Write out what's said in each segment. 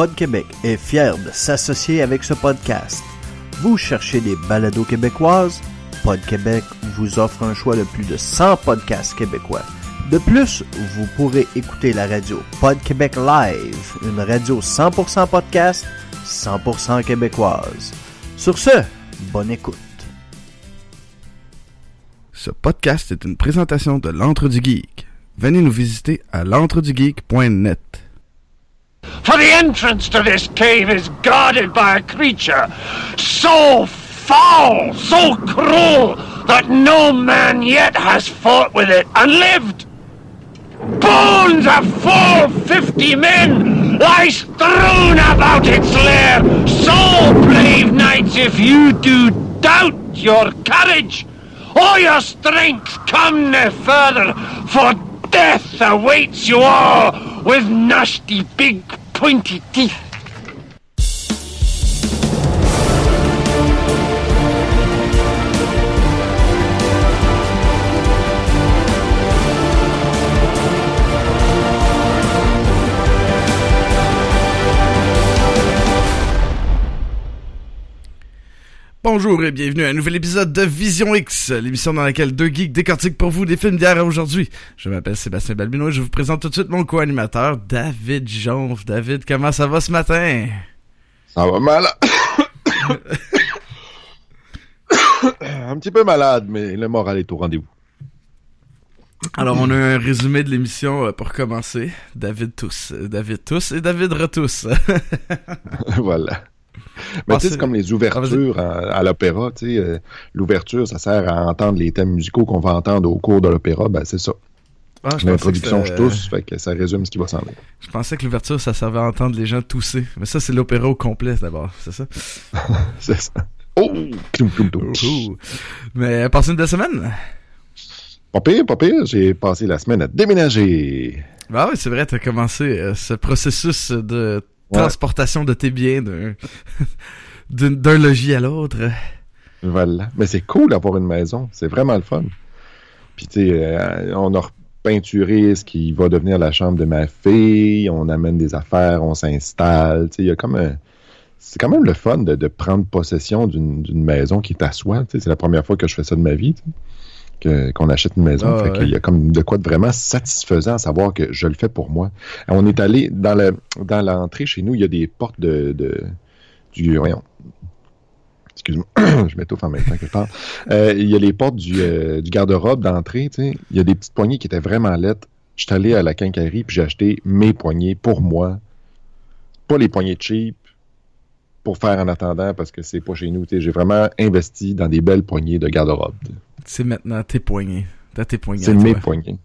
Pod Québec est fier de s'associer avec ce podcast. Vous cherchez des balados québécoises? Pod Québec vous offre un choix de plus de 100 podcasts québécois. De plus, vous pourrez écouter la radio Pod Québec Live, une radio 100% podcast, 100% québécoise. Sur ce, bonne écoute. Ce podcast est une présentation de l'Antre du Geek. Venez nous visiter à l'entredugeek.net. For the entrance to this cave is guarded by a creature so foul, so cruel, that no man yet has fought with it and lived. Bones of full fifty men lie strewn about its lair. So, brave knights, if you do doubt your courage or your strength, come no further, for death awaits you all with nasty big pointy teeth. Bonjour et bienvenue à un nouvel épisode de Vision X, l'émission dans laquelle deux geeks décortiquent pour vous des films d'hier à aujourd'hui. Je m'appelle Sébastien Balbino et je vous présente tout de suite mon co-animateur, David Jonf. David, comment ça va ce matin? Ça va mal. un petit peu malade, mais le moral est au rendez-vous. Alors, on a un résumé de l'émission euh, pour commencer. David tous, euh, David tous et David retous. voilà. Mais tu sais, c'est comme les ouvertures à, à l'opéra. Tu euh, l'ouverture, ça sert à entendre les thèmes musicaux qu'on va entendre au cours de l'opéra. Ben, c'est ça. Ah, je je tousse, fait que ça résume ce qui va s'en aller. Je pensais que l'ouverture, ça servait à entendre les gens tousser. Mais ça, c'est l'opéra au complet d'abord, c'est ça? C'est ça. Oh! Cloum. Ouh. Mais passez une belle semaine. Pas pire, pas pire. J'ai passé la semaine à déménager. Bah oui, c'est vrai, t'as commencé euh, ce processus de transportation de tes biens d'un logis à l'autre. Voilà. Mais c'est cool d'avoir une maison. C'est vraiment le fun. Puis, tu sais, euh, on a repeinturé ce qui va devenir la chambre de ma fille. On amène des affaires, on s'installe. Tu sais, il y a comme un... C'est quand même le fun de, de prendre possession d'une d'une maison qui est à soi. Tu sais, c'est la première fois que je fais ça de ma vie. tu sais, Qu'on achète une maison. Ah, fait ouais. qu'il y a comme de quoi de vraiment satisfaisant à savoir que je le fais pour moi. On est allé dans le dans l'entrée chez nous, il y a des portes de, de du voyons, excuse-moi, je m'étouffe en même temps que je parle. Euh, il y a les portes du, euh, du garde-robe d'entrée, tu sais. Il y a des petites poignées qui étaient vraiment lettres. Je suis allé à la quincaillerie puis j'ai acheté mes poignées pour moi. Pas les poignées cheap pour faire en attendant parce que c'est pas chez nous. J'ai vraiment investi dans des belles poignées de garde-robe. tu sais. C'est maintenant tes poignets. T'as tes poignets. C'est mes poignées.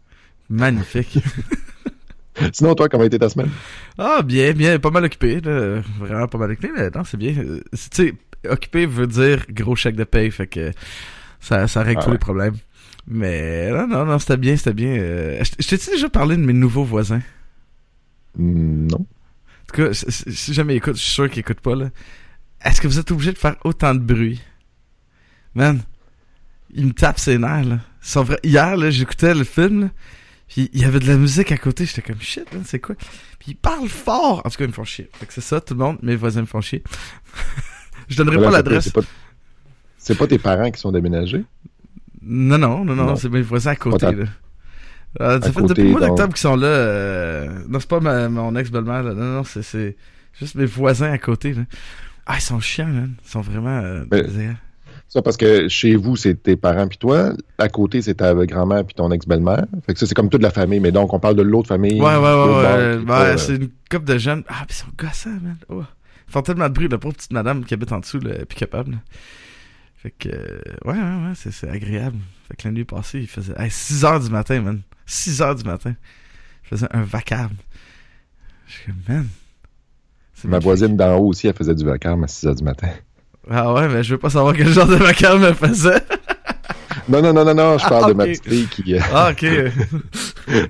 Magnifique. Sinon, toi, comment a été ta semaine? ah, bien, bien, pas mal occupé. Là. Vraiment pas mal occupé, mais non, c'est bien. Euh, Tu sais, occupé veut dire gros chèque de paye, fait que ça, ça règle Ah tous ouais. les problèmes. Mais non, non, non, c'était bien, c'était bien. Euh, je je t'ai-tu déjà parlé de mes nouveaux voisins? Hmm, Non. En tout cas, si- jamais ils écoutent, je suis sûr qu'ils écoutent pas, là. Est-ce que vous êtes obligé de faire autant de bruit? Man, ils me tapent ses nerfs, là. Hier, là, j'écoutais le film, là, puis il y avait de la musique à côté, j'étais comme shit, man, c'est quoi? Puis ils parlent fort! En tout cas, ils me font chier. Fait que c'est ça, tout le monde, mes voisins me font chier. je donnerai Voilà, pas l'adresse. C'est pas, tes parents qui sont déménagés? Non, non, non, non, Non. c'est mes voisins à côté, là. Euh, ça fait côté, depuis le mois d'octobre qu'ils sont là. euh, Non, c'est pas ma- mon ex-belle-mère. Non, non, c'est, c'est juste mes voisins à côté, là. Ah, ils sont chiants, man. Ils sont vraiment... euh, Mais-. Ça, parce que chez vous, c'est tes parents puis toi. À côté, c'est ta grand-mère puis ton ex-belle-mère. Fait que ça, c'est comme toute la famille. Mais donc, on parle de l'autre famille. Ouais, ouais, ouais, ouais. bord, ouais, qui est pas, euh, c'est une couple de jeunes. Ah, puis ils sont gossants, man. Oh. Ils font tellement de bruit, la pauvre petite madame qui habite en dessous, là, est plus capable. là. Fait que, euh, ouais, ouais, ouais, c'est, c'est agréable. Fait que la nuit passée, il faisait, hey, 6 heures du matin, man. 6 heures du matin. Je faisais un vacarme. Je suis man. Ma voisine d'en haut aussi, elle faisait du vacarme à 6 h du matin. Ah ouais, mais je veux pas savoir quel genre de vacarme elle faisait. Non, non, non, non, non, je Ah, parle de ma ok. petite fille qui. euh, Ah, ok.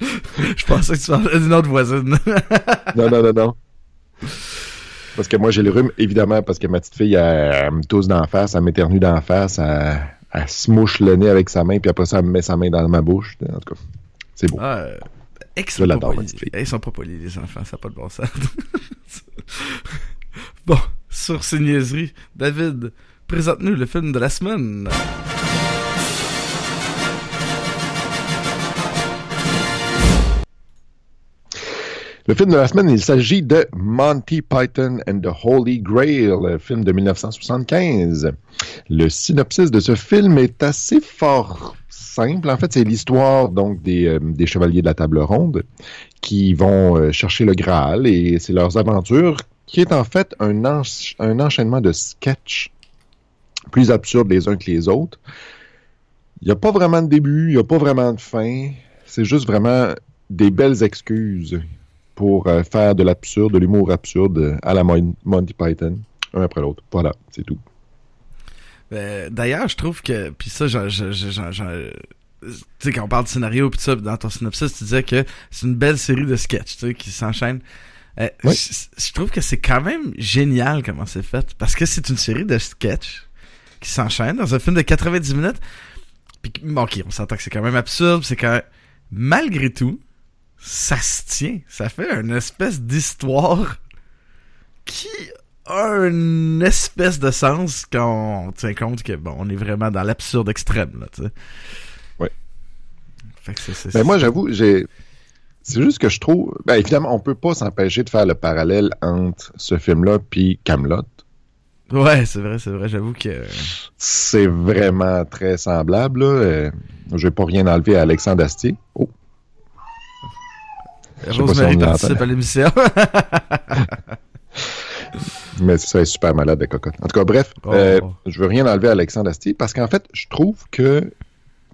je pensais que tu parlais d'une autre voisine. Non, non, non, non. Parce que moi, j'ai le rhume, évidemment, parce que ma petite fille, elle, elle me tousse d'en face, elle m'éternue d'en face, elle, elle se mouche le nez avec sa main, puis après ça, elle me met sa main dans ma bouche. En tout cas, c'est beau. Ah, ils Je sont, pas l'adore, ma polis. petite fille. Ils sont pas polis, les enfants, ça n'a pas de bon sens. Bon, sur ces niaiseries, David, présente-nous le film de la semaine. Le film de la semaine, il s'agit de Monty Python and the Holy Grail, le film de 1975. Le synopsis de ce film est assez fort simple. En fait, c'est l'histoire donc des, euh, chevaliers de la table ronde qui vont euh, chercher le Graal et c'est leurs aventures qui est en fait un, un enchaînement de sketchs plus absurdes les uns que les autres. Il n'y a pas vraiment de début, il n'y a pas vraiment de fin. C'est juste vraiment des belles excuses pour euh, faire de l'absurde, de l'humour absurde à la Monty Python, un après l'autre. Voilà, c'est tout. Euh, D'ailleurs, je trouve que, puis ça, tu sais, quand on parle de scénario, puis ça, dans ton synopsis, tu disais que c'est une belle série de sketchs, tu sais, qui s'enchaînent. Euh, Oui. je trouve que c'est quand même génial comment c'est fait, parce que c'est une série de sketchs qui s'enchaînent dans un film de 90 minutes. Puis, bon, ok, on s'entend que c'est quand même absurde, c'est quand même, malgré tout, ça se tient. Ça fait une espèce d'histoire qui a une espèce de sens quand on tient compte que bon, on est vraiment dans l'absurde extrême là, tu sais. Ouais. Fait que c'est, c'est- moi, j'avoue, j'ai. C'est juste que je trouve. Ben, évidemment, on peut pas s'empêcher de faire le parallèle entre ce film-là puis Camelot. Ouais, c'est vrai, c'est vrai. J'avoue que C'est vraiment très semblable. Là. Euh, je vais pas rien enlever à Alexandre Astier. Oh, si Rosemary y participe à l'émission. mais ça est super malade de cocotte. En tout cas, bref, Oh. euh, je veux rien enlever à Alexandre Astier parce qu'en fait, je trouve que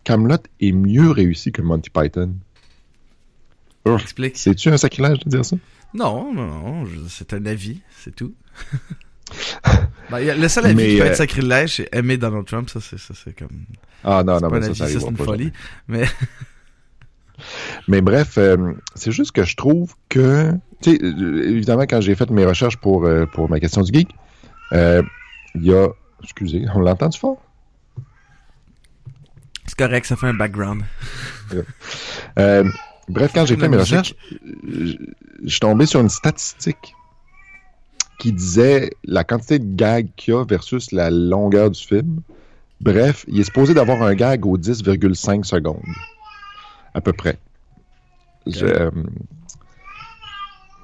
Camelot est mieux réussi que Monty Python. Explique. C'est-tu un sacrilège de dire ça? Non, non, non, c'est un avis, c'est tout. Ben, y a- le seul avis Mais, qui peut euh, être sacrilège, c'est aimer Donald Trump. Ça, c'est, comme. Ah non, non, mais ça, avis, ça ça, c'est une folie. Mais Mais bref, euh, c'est juste que je trouve que, tu sais, euh, évidemment, quand j'ai fait mes recherches pour, euh, pour ma question du geek, il y a, excusez, on l'entend du fort? c'est correct, ça fait un background. Bref, quand j'ai fait mes recherches, je suis tombé sur une statistique qui disait la quantité de gags qu'il y a versus la longueur du film. Bref, il est supposé d'avoir un gag aux 10,5 secondes. À peu près. Je, euh,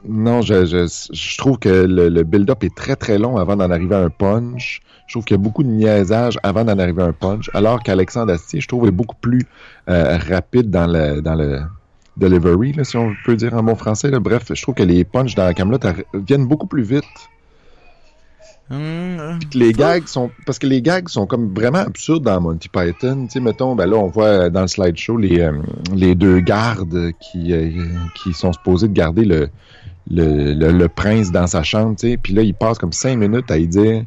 non, je, je, je trouve que le, le build-up est très très long avant d'en arriver à un punch. Je trouve qu'il y a beaucoup de niaisage avant d'en arriver à un punch, alors qu'Alexandre Astier, je trouve, est beaucoup plus euh, rapide dans le, dans le delivery, là, si on peut dire en bon français. là. Bref, je trouve que les punchs dans Camelot viennent beaucoup plus vite. Puis que les gags sont parce que les gags sont comme vraiment absurdes dans Monty Python. Tu sais, mettons, ben là, on voit euh, dans le slideshow les, euh, les deux gardes qui, euh, qui sont supposés de garder le, le, le, le prince dans sa chambre, tu sais. Puis là, il passe comme cinq minutes à y dire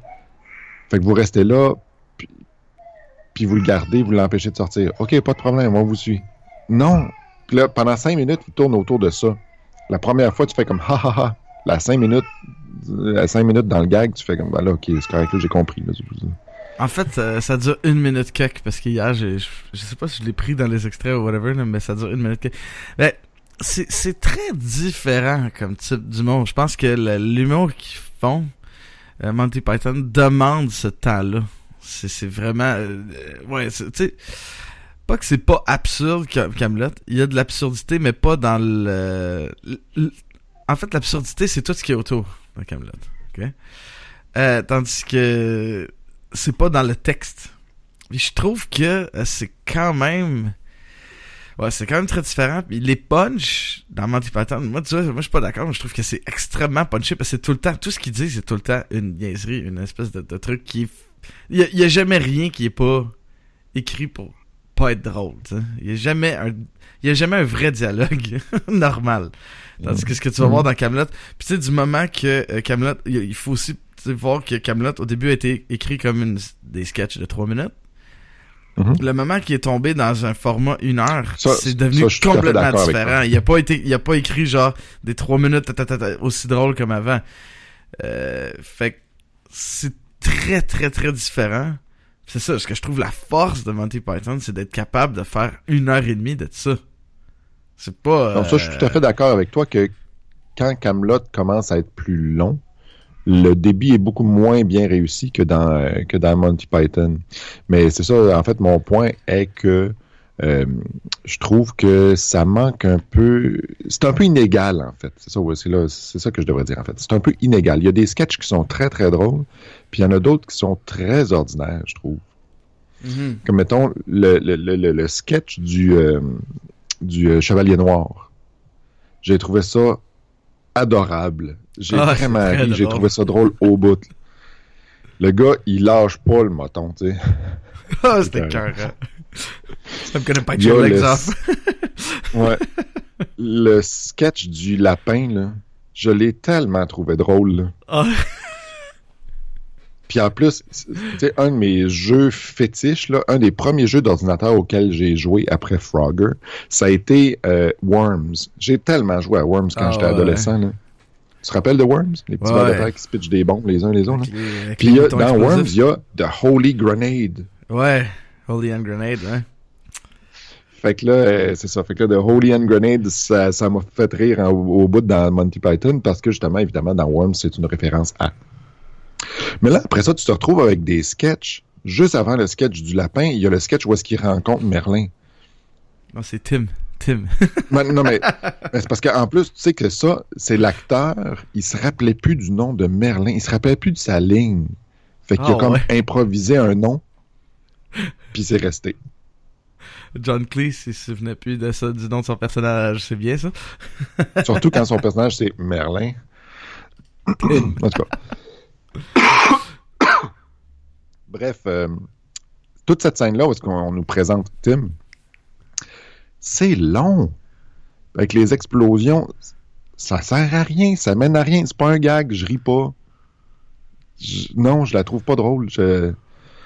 Fait que vous restez là, puis, puis vous le gardez, vous l'empêchez de sortir. OK, pas de problème, on vous suit. Non. Puis là, pendant cinq minutes, il tourne autour de ça. La première fois, tu fais comme ha ha ha. La cinq minutes, à cinq minutes dans le gag, tu fais comme ben là, ok, c'est correct, j'ai compris. En fait, ça dure une minute quelques parce qu'hier, je, je sais pas si je l'ai pris dans les extraits ou whatever, mais ça dure une minute quelques. Ben, c'est, très différent comme type d'humour. Je pense que l'humour qu'ils font, euh, Monty Python, demande ce temps-là. C'est, vraiment... euh, euh, ouais, tu sais... Pas que c'est pas absurde Camelot, il y a de l'absurdité, mais pas dans le- en fait, l'absurdité, c'est tout ce qui est autour Camelot. Euh, tandis que c'est pas dans le texte. Je trouve que euh, c'est quand même. Ouais, c'est quand même très différent. Les punch dans Monty Python, moi, tu vois, moi, je suis pas d'accord. Je trouve que c'est extrêmement punché parce que tout le temps, tout ce qu'il dit, c'est tout le temps une niaiserie, une espèce de, truc qui. Il y y a jamais rien qui est pas écrit pour pas être drôle. Il y a jamais un, il y a jamais un vrai dialogue normal. Tandis que ce que tu vas voir dans Camelot, puis tu sais, du moment que euh, Camelot, il il faut aussi voir que Camelot au début a été écrit comme une, des sketchs de 3 minutes. Mhm. Le moment qu'il est tombé dans un format une heure, c'est devenu ça, complètement différent. Il a pas été, il a pas écrit genre des 3 minutes ta, ta, ta, ta, aussi drôle comme avant. Euh, fait que c'est très très très différent. C'est ça, ce que je trouve la force de Monty Python, c'est d'être capable de faire une heure et demie de ça. C'est pas. Donc ça, je suis tout à euh, fait d'accord avec toi que quand Camelot commence à être plus long, le débit est beaucoup moins bien réussi que dans, euh, que dans Monty Python. Mais c'est ça, en fait, mon point est que euh, je trouve que ça manque un peu. C'est un peu inégal, en fait. C'est ça, ouais, c'est, là, c'est ça que je devrais dire, en fait. C'est un peu inégal. Il y a des sketchs qui sont très, très drôles, puis il y en a d'autres qui sont très ordinaires, je trouve. Mhm. Comme mettons le, le, le, le- sketch du, euh, du euh, Chevalier Noir. J'ai trouvé ça adorable. J'ai Ah, vraiment ri, j'ai trouvé ça drôle au bout. Le gars, il lâche pas le moton, tu sais. Ah, c'était Ouais. I'm gonna bite your legs le- off. Ouais. le sketch du lapin, là, je l'ai tellement trouvé drôle. là. Ah, Puis en plus, tu sais, un de mes jeux fétiches, là, un des premiers jeux d'ordinateur auxquels j'ai joué après Frogger, ça a été euh, Worms. J'ai tellement joué à Worms quand Ah j'étais ouais. adolescent. Là. Tu te rappelles de Worms? Les petits Ouais. vers de terre qui se pitchent des bombes les uns les autres. Puis dans Worms, il y a The Holy Grenade. Ouais, Holy Hand Grenade, ouais. Fait que là, euh, c'est ça. Fait que là, The Holy Hand Grenade, ça ça m'a fait rire en- au bout dans Monty Python parce que justement, évidemment, dans Worms, c'est une référence à. Mais là, après ça, tu te retrouves avec des sketchs. Juste avant le sketch du lapin, il y a le sketch où est-ce qu'il rencontre Merlin. Non, c'est Tim. Tim. Mais- non, mais, mais c'est parce qu'en plus, tu sais que ça, c'est l'acteur, il se rappelait plus du nom de Merlin. Il se rappelait plus de sa ligne. Fait qu'il Ah, a comme ouais. improvisé un nom, puis c'est resté. John Cleese, il se souvenait plus de ça, du nom de son personnage. C'est bien, ça? Surtout quand son personnage, c'est Merlin. en tout cas. Bref, euh, toute cette scène-là où est-ce qu'on nous présente Tim, c'est long. Avec les explosions, ça sert à rien, ça mène à rien. C'est pas un gag, je ris pas. Je- non, je la trouve pas drôle. Je,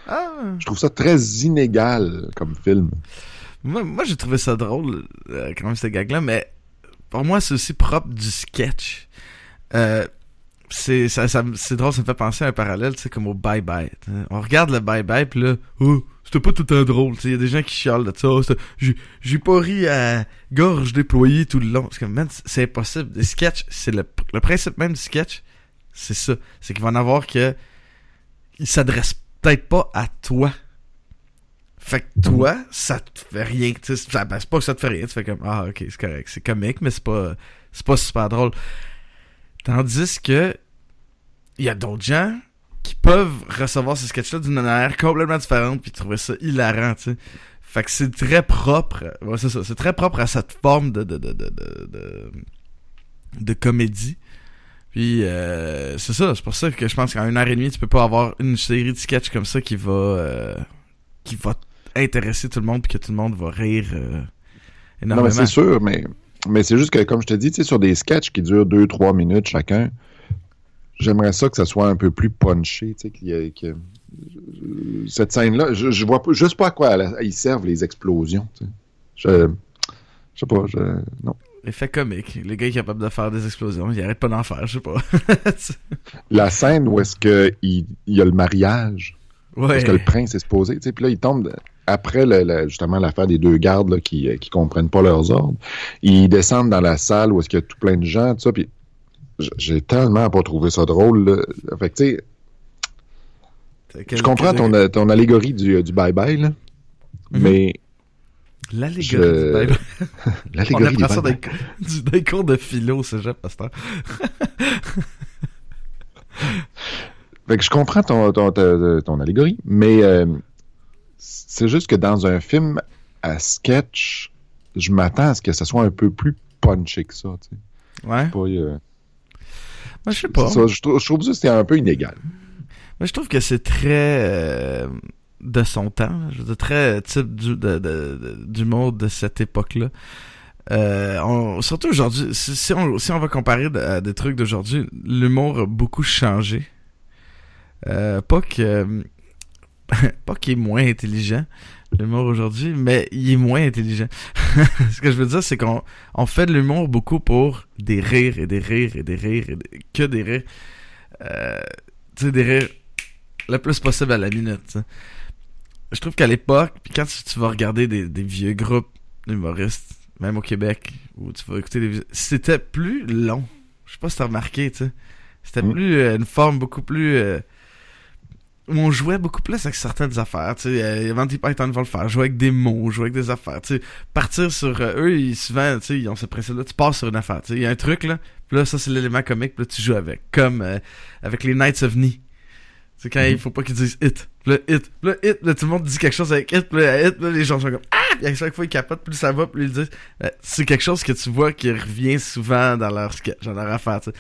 Ah! je trouve ça très inégal comme film. Moi, moi j'ai trouvé ça drôle, euh, quand même, ce gag-là, mais pour moi, c'est aussi propre du sketch. Euh, c'est ça, c'est drôle, ça me fait penser à un parallèle, tu sais, comme au Bye Bye. t'sais. On regarde le Bye Bye, puis là, oh, c'était pas tout temps drôle. Il y a des gens qui chialent de ça. Oh, j'ai, pas ri à gorge déployée tout le long. Parce que, man, c'est impossible. Les sketchs, c'est le, le principe même du sketch, c'est ça. C'est qu'il va en avoir que il s'adresse peut-être pas à toi. Fait que toi, ça te fait rien. ben, c'est pas que ça te fait rien. Tu fais comme, ah, ok, c'est correct. C'est comique, mais c'est pas, c'est pas super drôle. Tandis que, il y a d'autres gens qui peuvent recevoir ce sketch-là d'une manière complètement différente puis trouver ça hilarant, tu sais. Fait que c'est très propre. Ouais, c'est ça. C'est très propre à cette forme de, de, de, de, de, de comédie. Puis, euh, c'est ça. C'est pour ça que je pense qu'en une heure et demie, tu peux pas avoir une série de sketchs comme ça qui va, euh, qui va intéresser tout le monde puis que tout le monde va rire euh, Non, énormément. mais c'est sûr, mais, mais c'est juste que, comme je te dis, tu sais, sur des sketchs qui durent 2-3 minutes chacun, j'aimerais ça que ça soit un peu plus punché, tu sais, qu'il y ait- que- cette scène-là, je, je vois pas- juste pas à quoi ils servent les explosions, tu sais. Je, je sais pas, je, non. Effet comique. Le gars est capable de faire des explosions. Il arrête pas d'en faire, je sais pas. La scène où est-ce que il, y a le mariage, où ouais. est-ce que le prince est supposé, tu sais, puis là, il tombe de- après le- le- justement l'affaire des deux gardes là, qui, euh, qui comprennent pas leurs ordres. Ils descendent dans la salle où est-ce qu'il y a tout plein de gens, tout ça, puis j'ai tellement pas trouvé ça drôle. Là. Fait que, tu sais, je comprends ton, euh, ton allégorie du, du bye-bye, là, Mhm. mais L'allégorie je- du. On l'allégorie du apprend ça dans les, cours- de philo au cégep, pasteur. Fait que je comprends ton, ton, ton, ton allégorie, mais euh, c'est juste que dans un film à sketch, je m'attends à ce que ça soit un peu plus punché que ça. Tu sais. Ouais. Pas, euh, Moi, je sais pas. c'est ça, je, trouve, je trouve ça c'était un peu inégal. Moi, je trouve que c'est très euh, de son temps. Je veux très type du, de, de, de- d'humour de cette époque-là. Euh, surtout aujourd'hui, si, on, si on va comparer des trucs d'aujourd'hui, l'humour a beaucoup changé. Euh, pas que pas qu'il est moins intelligent l'humour aujourd'hui, mais il est moins intelligent. Ce que je veux dire, c'est qu'on on fait de l'humour beaucoup pour des rires et des rires et des rires et des- que des rires. Euh, tu sais, des rires le plus possible à la minute. Je trouve qu'à l'époque, puis quand tu, tu vas regarder des, des vieux groupes d'humoristes, même au Québec, où tu vas écouter des c'était plus long. Je sais pas si t'as remarqué, tu sais. C'était Mm. plus euh, une forme beaucoup plus euh, où on jouait beaucoup plus avec certaines affaires, tu sais, euh, Monty Python va le faire, jouer avec des mots, jouer avec des affaires, tu sais, partir sur euh, eux, ils souvent, tu sais, ils ont ce principe là, tu passes sur une affaire, tu sais, il y a un truc là, puis là ça c'est l'élément comique, puis là tu joues avec, comme euh, avec les Knights of Ni. C'est quand il faut pas qu'ils disent hit, là hit, là hit, là tout le monde dit quelque chose avec hit, là hit, là les gens sont comme ah, puis à chaque fois ils capotent, plus ça va, plus ils disent Euh, c'est quelque chose que tu vois qui revient souvent dans leur sketch, dans leur affaire, tu sais.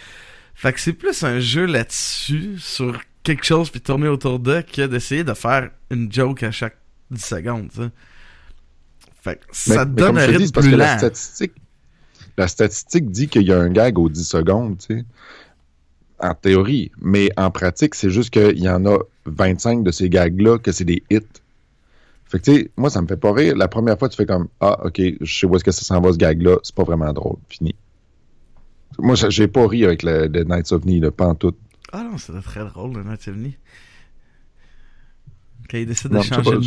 Fait que c'est plus un jeu là-dessus, sur quelque chose puis tourner autour d'eux, que d'essayer de faire une joke à chaque 10 secondes, tu sais. Fait que ça Mais- donne un dis, rythme c'est parce plus que la lent. statistique, la statistique dit qu'il y a un gag aux 10 secondes, tu sais. En théorie. Mais en pratique, c'est juste qu'il y en a 25 de ces gags-là que c'est des hits. Fait que, tu sais, moi, ça me fait pas rire. La première fois, tu fais comme, ah, OK, je sais où est-ce que ça s'en va, ce gag-là. C'est pas vraiment drôle. Fini. Moi, j'ai- pas ri avec le, le Nights of Knee, en tout. Ah non, c'était très drôle, le Night Evening. Quand il décide de Non, sais changer pas, le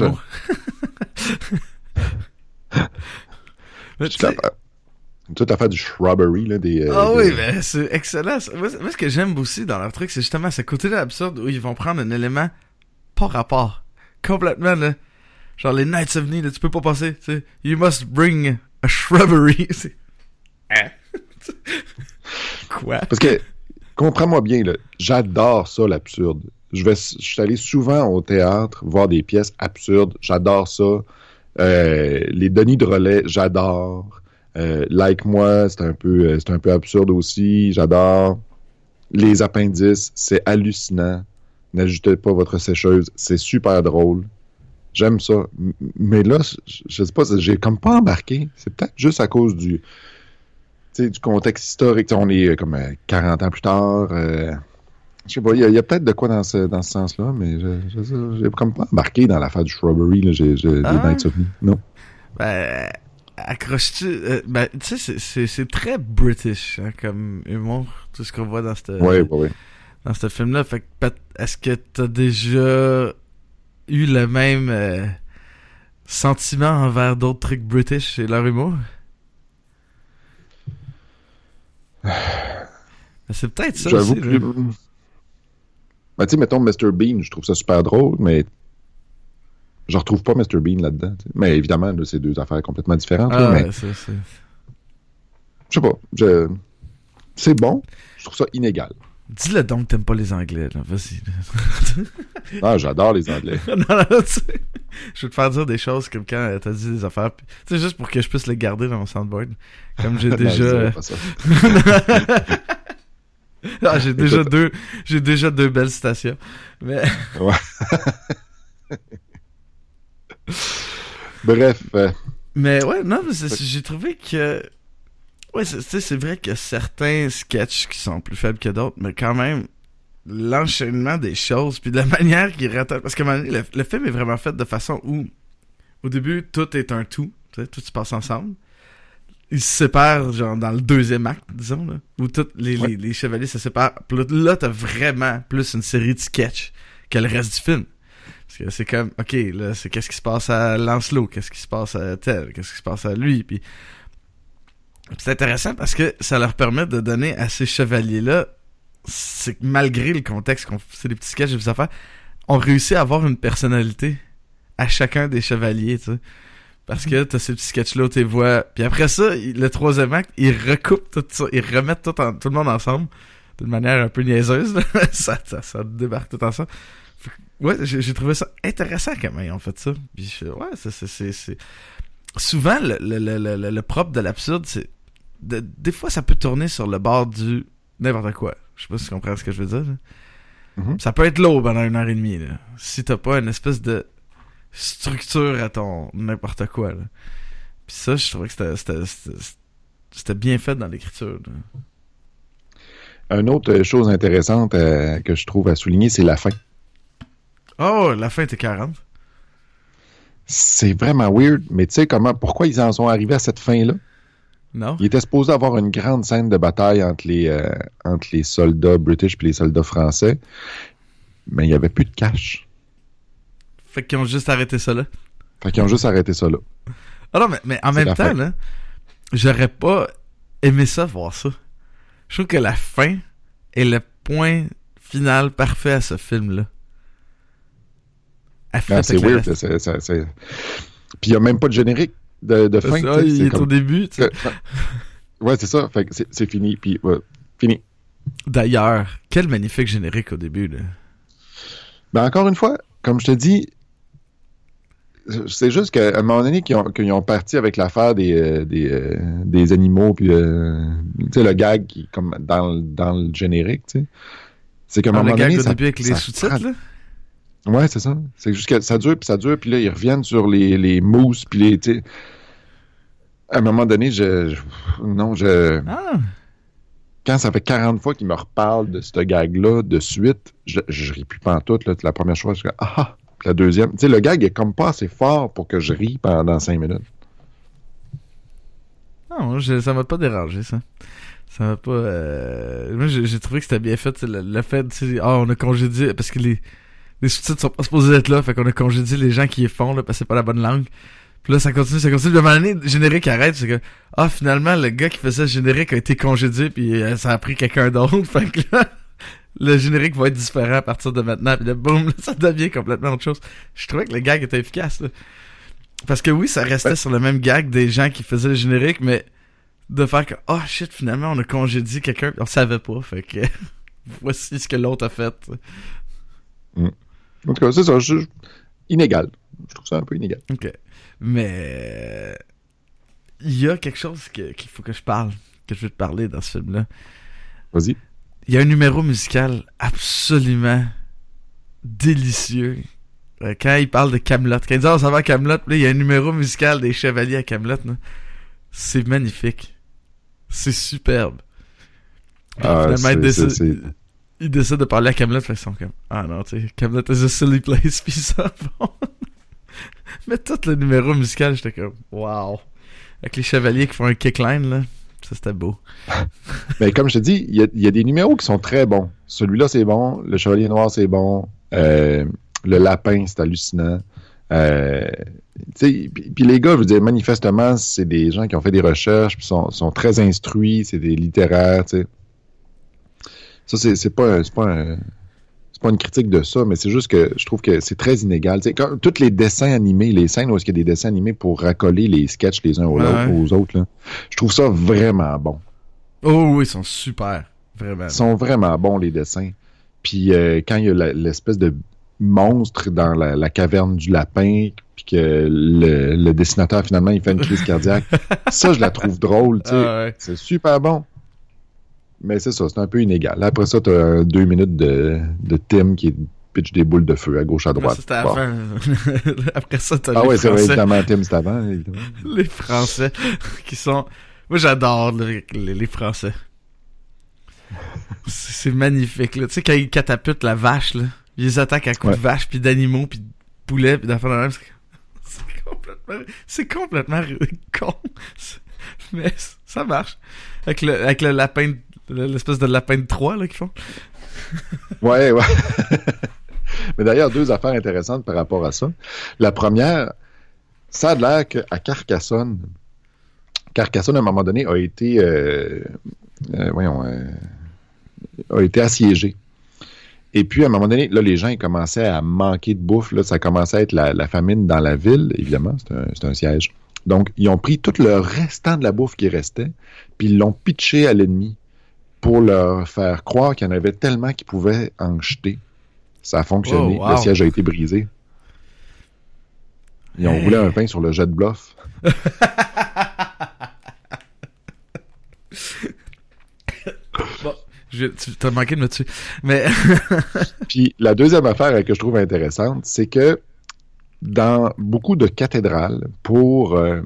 je- suis capable. Tout à fait du shrubbery, là, des... euh, Ah des- oui, mais c'est excellent. Moi, ce que j'aime aussi dans leur truc, c'est justement ce côté-là absurde où ils vont prendre un élément pas rapport. Complètement, là. Genre les Knights of là, tu peux pas passer, tu sais. You must bring a shrubbery. Hein? Quoi? Parce que, comprends-moi bien, là, j'adore ça, l'absurde. Je vais, je suis allé souvent au théâtre voir des pièces absurdes. J'adore ça. Euh, les Denis de relais, j'adore. Euh, like moi, c'est un peu, euh, c'est un peu absurde aussi. J'adore. Les appendices, c'est hallucinant. N'ajoutez pas votre sécheuse, c'est super drôle. J'aime ça. Mais là, je, sais pas, j'ai comme pas embarqué. C'est peut-être juste à cause du, tu sais, du contexte historique. On est euh, comme euh, 40 ans plus tard. euh, je sais pas, il y a, peut-être de quoi dans ce, dans ce sens-là, mais je, j'ai comme pas embarqué dans l'affaire du shrubbery, là, j'ai, j'ai, Ah. des Nights of Me. Non. Ben, accroches-tu... euh, ben, tu sais, c'est- très British, hein, comme humour, tout ce qu'on voit dans cette... Ouais, ouais, ouais. dans ce film-là. Fait que est-ce que t'as déjà eu le même euh, sentiment envers d'autres trucs british et leur humour? Ben, C'est peut-être ça J'avoue aussi. que. Ben, tu sais, mettons Mr. Bean, je trouve ça super drôle, mais je retrouve pas Mr. Bean là-dedans. Mais évidemment, là, c'est deux affaires complètement différentes. là, Ah, mais ouais, c'est- c'est- je sais pas. Je... C'est bon. Je trouve ça inégal. Dis-le donc que t'aimes pas les Anglais, là. Vas-y. Ah, j'adore les Anglais. non, non, tu sais, je vais te faire dire des choses comme quand euh, t'as dit des affaires. puis- Tu sais, juste pour que je puisse les garder dans mon soundboard. Comme j'ai déjà... ah, j'ai déjà Écoute. deux... J'ai déjà deux belles citations. Mais... Bref, euh, Mais ouais, non, j'ai trouvé que. Ouais, c'est tu sais, c'est vrai a certains sketchs qui sont plus faibles que d'autres, mais quand même, l'enchaînement des choses, puis de la manière qu'il rattrape. Parce que le, le film est vraiment fait de façon où, au début, tout est un tout, tu sais, tout se passe ensemble. Ils se séparent, genre, dans le deuxième acte, disons, là, où tous les, Ouais. les, les chevaliers se séparent. Puis là, là, t'as vraiment plus une série de sketchs que le reste du film. C'est comme, ok, là, c'est qu'est-ce qui se passe à Lancelot, qu'est-ce qui se passe à tel, qu'est-ce qui se passe à lui, puis c'est intéressant parce que ça leur permet de donner à ces chevaliers-là, c'est malgré le contexte c'est des petits sketchs et des affaires, on réussit à avoir une personnalité à chacun des chevaliers, tu sais. Parce que t'as ces petits sketchs-là où t'es vois. Puis après ça, le troisième acte, ils recoupent tout ça, ils remettent tout, en- tout le monde ensemble d'une manière un peu niaiseuse. ça, ça, ça débarque tout ensemble. Ouais, j'ai trouvé ça intéressant comment ils ont fait ça. Puis ouais, c'est- souvent le, le, le, le, propre de l'absurde, c'est de- des fois ça peut tourner sur le bord du n'importe quoi. Je sais pas si tu comprends ce que je veux dire. Mhm. Ça peut être lourd pendant une heure et demie. Là. Si t'as pas une espèce de structure à ton n'importe quoi. Là. Puis ça, je trouvais que c'était- bien fait dans l'écriture. une autre chose intéressante euh, que je trouve à souligner, c'est la fin. Oh, la fin était 40. C'est vraiment weird, mais tu sais comment, pourquoi ils en sont arrivés à cette fin-là? Non? Il était supposé avoir une grande scène de bataille entre les, euh, entre les soldats british et les soldats français, mais il n'y avait plus de cash. Fait qu'ils ont juste arrêté ça là. Fait qu'ils ont juste arrêté ça là. Ah non, mais, mais en même temps, là, j'aurais pas aimé ça voir ça. Je trouve que la fin est le point final parfait à ce film-là. Ah, c'est weird. Puis il n'y a même pas de générique de, de fin. Ça, il c'est est comme- au début. sais. Ouais, c'est ça. Fait c'est- fini. Puis ouais, fini. D'ailleurs, quel magnifique générique au début. Là. Ben encore une fois, comme je te dis, c'est juste qu'à un moment donné qu'ils ont, qu'ils ont parti avec l'affaire des, euh, des, euh, des animaux, puis euh, tu sais, le gag qui comme dans, le- dans le générique, tu sais. C'est qu'à un Ah, moment le gag donné. au ça- début avec les sous-titres. prend- là? Ouais, c'est ça. C'est juste que ça dure, puis ça dure, puis là, ils reviennent sur les, les mousses, puis les. À un moment donné, je. je- non, je. Ah, Quand ça fait 40 fois qu'ils me reparlent de ce gag-là de suite, je, je ris plus pantoute. Là. La première fois, je suis comme, ah! Puis la deuxième. Tu sais, le gag est comme pas assez fort pour que je ris pendant 5 minutes. non, je- ça m'a pas dérangé, ça. Ça m'a pas. euh, Moi, j'ai trouvé que c'était bien fait. Le, le fait, tu sais, ah, on a congédié. Parce que les, les sous-titres sont pas supposés être là. Fait qu'on a congédié les gens qui y font, là, parce que c'est pas la bonne langue. Puis là, ça continue, ça continue. De moment donné, le générique arrête. C'est que, ah, finalement, le gars qui faisait le générique a été congédié. Puis euh, ça a pris quelqu'un d'autre. Fait que là, le générique va être différent à partir de maintenant. Puis là, boum, là, ça devient complètement autre chose. Je trouvais que le gag était efficace, là. Parce que oui, ça restait Ouais. sur le même gag des gens qui faisaient le générique, mais de faire que, oh shit, finalement, on a congédié quelqu'un, puis on savait pas, fait que voici ce que l'autre a fait. En tout cas, c'est ça. je- inégal. Je trouve ça un peu inégal. Ok. Mais, il y a quelque chose qu'il faut que je parle, que je veux te parler dans ce film-là. Vas-y. Il y a un numéro musical absolument délicieux. Euh, Quand il parle de Camelot, quand il dit oh, ça va Camelot, il y a un numéro musical des chevaliers à Camelot. C'est magnifique. C'est superbe. Ah, finalement, il c'est- décide, c'est- il décide de parler à Camelot, fait sont comme ah non, tu Camelot is a silly place, puis ça bon. Mais tout le numéro musical, j'étais comme wow. Avec les chevaliers qui font un kickline là, ça c'était beau. Mais comme je te dis, il y a, des numéros qui sont très bons. Celui-là, c'est bon. Le Chevalier Noir, c'est bon. Euh, le Lapin, c'est hallucinant. Euh, puis les gars, je veux dire, manifestement, c'est des gens qui ont fait des recherches, puis sont, sont très instruits, c'est des littéraires, tu sais. Ça, c'est c'est pas, pas, un- pas une critique de ça, mais c'est juste que je trouve que c'est très inégal. Tu sais, quand, tous les dessins animés, les scènes où est-ce qu'il y a des dessins animés pour racoler les sketchs les uns aux, Ouais. autres- aux autres, là, je trouve ça vraiment bon. Oh oui, ils sont super, vraiment. Ils sont vraiment bons, les dessins. Puis euh, quand il y a l'espèce de monstre dans la, la caverne du lapin, puis que le, le dessinateur, finalement, il fait une crise cardiaque, ça, je la trouve drôle, tu sais. Ah ouais. C'est super bon. Mais c'est ça, c'est un peu inégal. Après ça, t'as as deux minutes de, de Tim qui pitch des boules de feu à gauche, à droite. c'était Bon. fin. Après ça, t'as Ah les ouais, c'est vrai, Français. évidemment, Tim, c'est avant, évidemment. les Français qui sont. Moi, j'adore les, les Français. C'est magnifique, là. Tu sais, quand ils catapultent la vache, là, ils attaquent à coups Ouais. de vache, puis d'animaux, puis de poulets, puis d'enfants de même. c'est- complètement... C'est complètement con. Mais ça marche. Avec le, avec le lapin, l'espèce de lapin de Troie, là, qu'ils font. Ouais, ouais. Mais d'ailleurs, deux affaires intéressantes par rapport à ça. La première, ça a l'air qu'à Carcassonne, Carcassonne, à un moment donné, a été, euh, euh, voyons, euh, a été assiégé. Et puis, à un moment donné, là, les gens, ils commençaient à manquer de bouffe. Là, ça commençait à être la, famine dans la ville, évidemment. C'est un, un siège. Donc, ils ont pris tout le restant de la bouffe qui restait, puis ils l'ont pitché à l'ennemi pour leur faire croire qu'il y en avait tellement qu'ils pouvaient en jeter. Ça a fonctionné. Oh, wow. Le siège a été brisé. Ils ont Hey. roulé un pain sur le jet de bluff. Bon, je, tu t'as manqué de me tuer. Mais. Puis la deuxième affaire que je trouve intéressante, c'est que dans beaucoup de cathédrales, pour euh,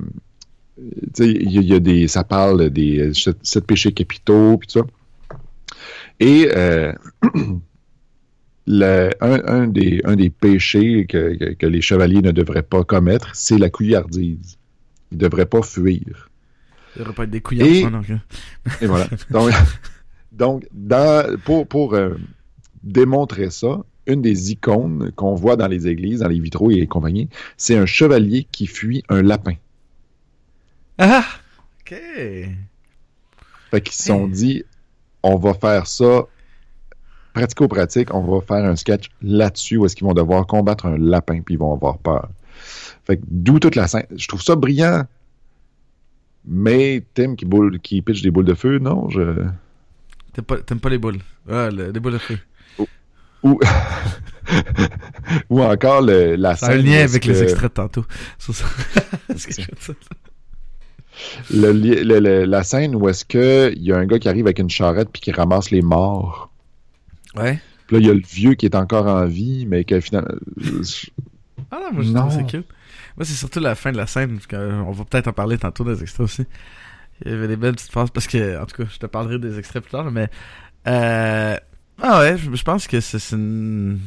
il y, a- il y a des, ça parle des sept, sept péchés capitaux, puis tout ça. Et euh, le- un, un des, un des péchés que, que- que les chevaliers ne devraient pas commettre, c'est la couillardise. Ils ne devraient pas fuir. Il aurait pas être des couillards, Et- donc. hein. Et voilà. Donc, donc dans, pour, pour euh, démontrer ça, une des icônes qu'on voit dans les églises, dans les vitraux et compagnie, c'est un chevalier qui fuit un lapin. Ah! Ok. Fait qu'ils se sont dit, on va faire ça pratico-pratique, on va faire un sketch là-dessus où est-ce qu'ils vont devoir combattre un lapin puis ils vont avoir peur. Fait d'où toute la scène. Je trouve ça brillant. Mais Tim qui, boule, qui pitch des boules de feu, non, je. T'aimes pas, pas les boules. Ah, le- les boules de feu. Ou, ou encore le, la C'est un scène. où lien avec que- les extraits de tantôt. C'est ça. C'est que je fais ça. Le li- le- le- la scène où est-ce que il y a un gars qui arrive avec une charrette puis qui ramasse les morts. Ouais. Puis là, il y a le vieux qui est encore en vie, mais que finalement. Ah non, moi je Non. c'est cute. Moi c'est surtout la fin de la scène, on va peut-être en parler tantôt des extraits aussi. Il y avait des belles petites phrases, parce que, en tout cas, je te parlerai des extraits plus tard, mais... Euh... Ah ouais, je, je pense que c'est c'est une...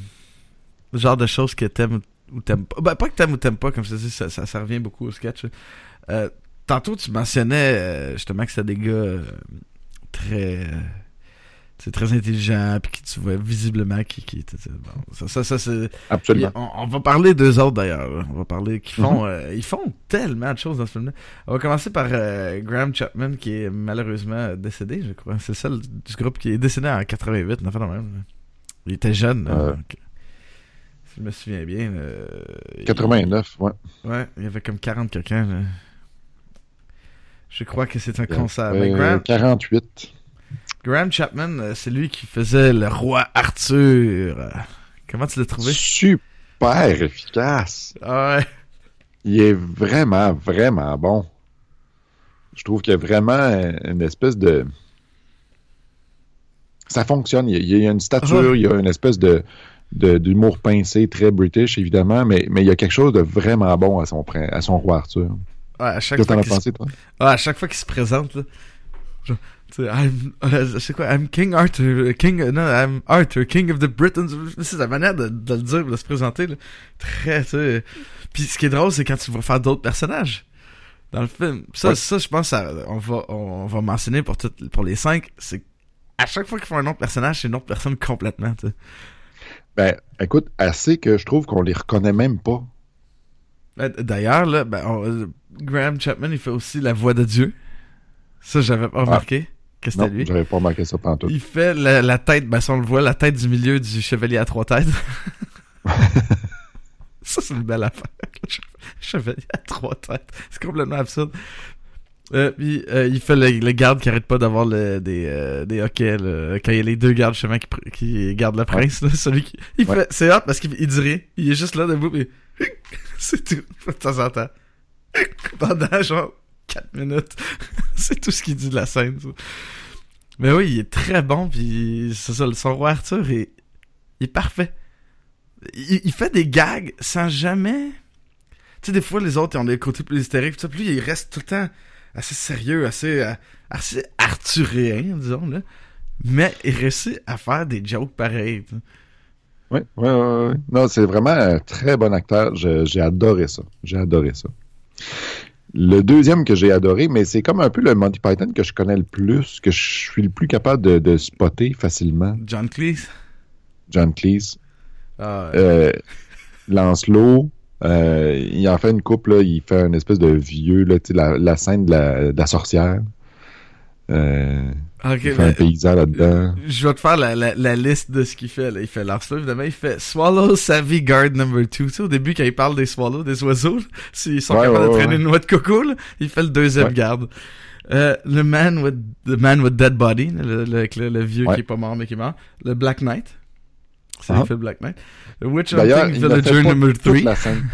le genre de choses que t'aimes ou t'aimes pas. Ben, pas que t'aimes ou t'aimes pas, comme je te dis, ça, ça, ça revient beaucoup au sketch. Euh, tantôt, tu mentionnais euh, justement que c'était des gars euh, très... euh, c'est très intelligent puis qui tu vois visiblement qui qui était bon, ça ça, ça c'est Absolument. on, on va parler d'eux autres d'ailleurs. là. On va parler qui font, euh, ils font tellement de choses dans ce film-là. On va commencer par euh, Graham Chapman qui est malheureusement décédé, je crois. C'est le seul du groupe qui est décédé en 88, enfin, non, même. Il était jeune. là, Euh. donc, si je me souviens bien. euh, il- 89, ouais. ouais, il y avait comme 40 quelqu'un. Je crois que c'est un concert. Euh, Mais Graham, 48. Graham Chapman, euh, c'est lui qui faisait le roi Arthur. Euh, Comment tu l'as trouvé? Super efficace. Ouais. Il est vraiment, vraiment bon. Je trouve qu'il y a vraiment une espèce de. Ça fonctionne. Il y a, une stature, Ah. il y a une espèce de d'humour pincé, très british, évidemment, mais, mais il y a quelque chose de vraiment bon à son, à son roi Arthur. Ouais, à chaque fois qu'il se? Ah, à chaque fois qu'il se présente, là. Genre, I'm, euh, c'est quoi, I'm King Arthur, euh, King, euh, non, I'm Arthur, King of the Britons. C'est la manière de, de le dire, de se présenter, là. Très, tu sais. Puis ce qui est drôle, c'est quand tu vas faire d'autres personnages dans le film. Ça, Ouais. ça, je pense, ça, on va, on, va mentionner pour pour les cinq, c'est à chaque fois qu'ils font un autre personnage, c'est une autre personne complètement, tu sais. Ben, écoute, assez que je trouve qu'on les reconnaît même pas. Euh, D'ailleurs, là, ben, on- euh, Graham Chapman, il fait aussi la voix de Dieu. Ça, j'avais pas remarqué que c'était Ah. Non, lui. j'avais pas remarqué ça pendant tout. Il fait la, la tête, ben si on le voit, la tête du milieu du chevalier à trois têtes. ça, c'est une belle affaire. le chevalier à trois têtes. C'est complètement absurde. Euh, puis, euh, il fait le, le garde qui arrête pas d'avoir le- des, euh, des hockey, là, quand il y a les deux gardes chemin qui, qui gardent le prince, là, celui qui, il Ouais. fait, c'est hot parce qu'il il dit rien. Il est juste là debout, mais c'est tout, de temps en temps. Pendant genre 4 minutes. c'est tout ce qu'il dit de la scène, ça. Mais oui, il est très bon, puis c'est ça, son roi Arthur est, il est parfait. Il, il fait des gags sans jamais... Tu sais, des fois, les autres, ils ont des côtés plus hystériques, ça, puis lui, il reste tout le temps assez sérieux, assez, euh, assez arthuréen, disons, là. Mais il réussit à faire des jokes pareils. tu sais. Oui, oui, oui. Non, c'est vraiment un très bon acteur. J'ai adoré ça. J'ai adoré ça. Le deuxième que j'ai adoré, mais c'est comme un peu le Monty Python que je connais le plus, que je suis le plus capable de, de spotter facilement. John Cleese. John Cleese. Ah, Euh, Lancelot. Euh, il en fait une couple, là, il fait une espèce de vieux, là, tu sais, la, la scène de la, de la sorcière. Euh, ok, il fait un paysan là-dedans. Je vais te faire la, la, la liste de ce qu'il fait. Là. Il fait Lancelot, évidemment. Il fait Swallow Savvy Guard Number 2. Tu sais, au début, quand il parle des swallows, des oiseaux, s'ils sont Ouais, capables ouais, de traîner ouais. une noix de coco, là, il fait le deuxième garde. Euh, le man with the man with dead body, le, le, le, le vieux qui est pas mort mais qui est mort. Le Black Knight. C'est Ah. Black Knight. Le Witch D'ailleurs, Hunting il ne fait Villager pas Number toute 3. la scène.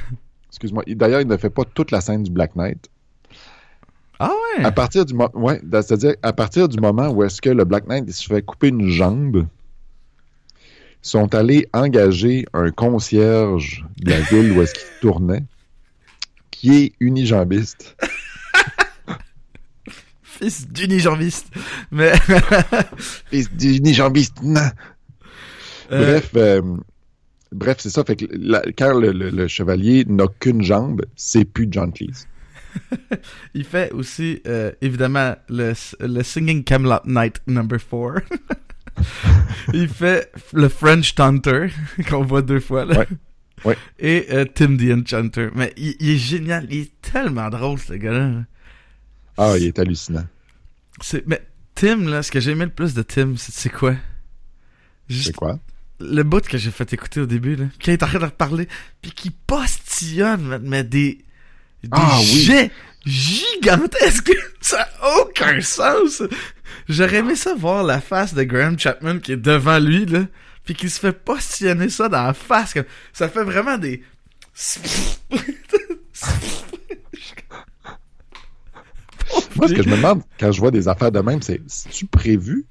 Excuse-moi. Il- D'ailleurs, il ne fait pas toute la scène du Black Knight. Ah ouais? À partir du mo- ouais, c'est-à-dire à partir du moment où est-ce que le Black Knight se fait couper une jambe, ils sont allés engager un concierge de la ville où est-ce qu'il tournait, qui est unijambiste. Fils d'unijambiste. Mais. Fils d'unijambiste, non. Euh, Bref, euh, bref, c'est ça. Fait que la- quand le, le- le chevalier n'a qu'une jambe, c'est plus John Cleese. Il fait aussi, euh, évidemment, le, le Singing Camelot Night number 4. il fait le French Taunter, qu'on voit deux fois, là. Ouais. Ouais. Et euh, Tim the Enchanter. Mais il, il est génial, il est tellement drôle, ce gars-là. Ah, il est hallucinant. C'est, mais Tim, là, ce que j'ai aimé le plus de Tim, c'est, c'est quoi? Juste C'est quoi? Le bout que j'ai fait écouter au début, là, qui est en train de reparler, puis qui postillonne, mais des, des Ah, oui. jets gigantesques. Ça a aucun sens. J'aurais aimé ça voir la face de Graham Chapman qui est devant lui, là, puis qui se fait postillonner ça dans la face. Comme... Ça fait vraiment des... Moi, ce que je me demande quand je vois des affaires de même, c'est tu prévu?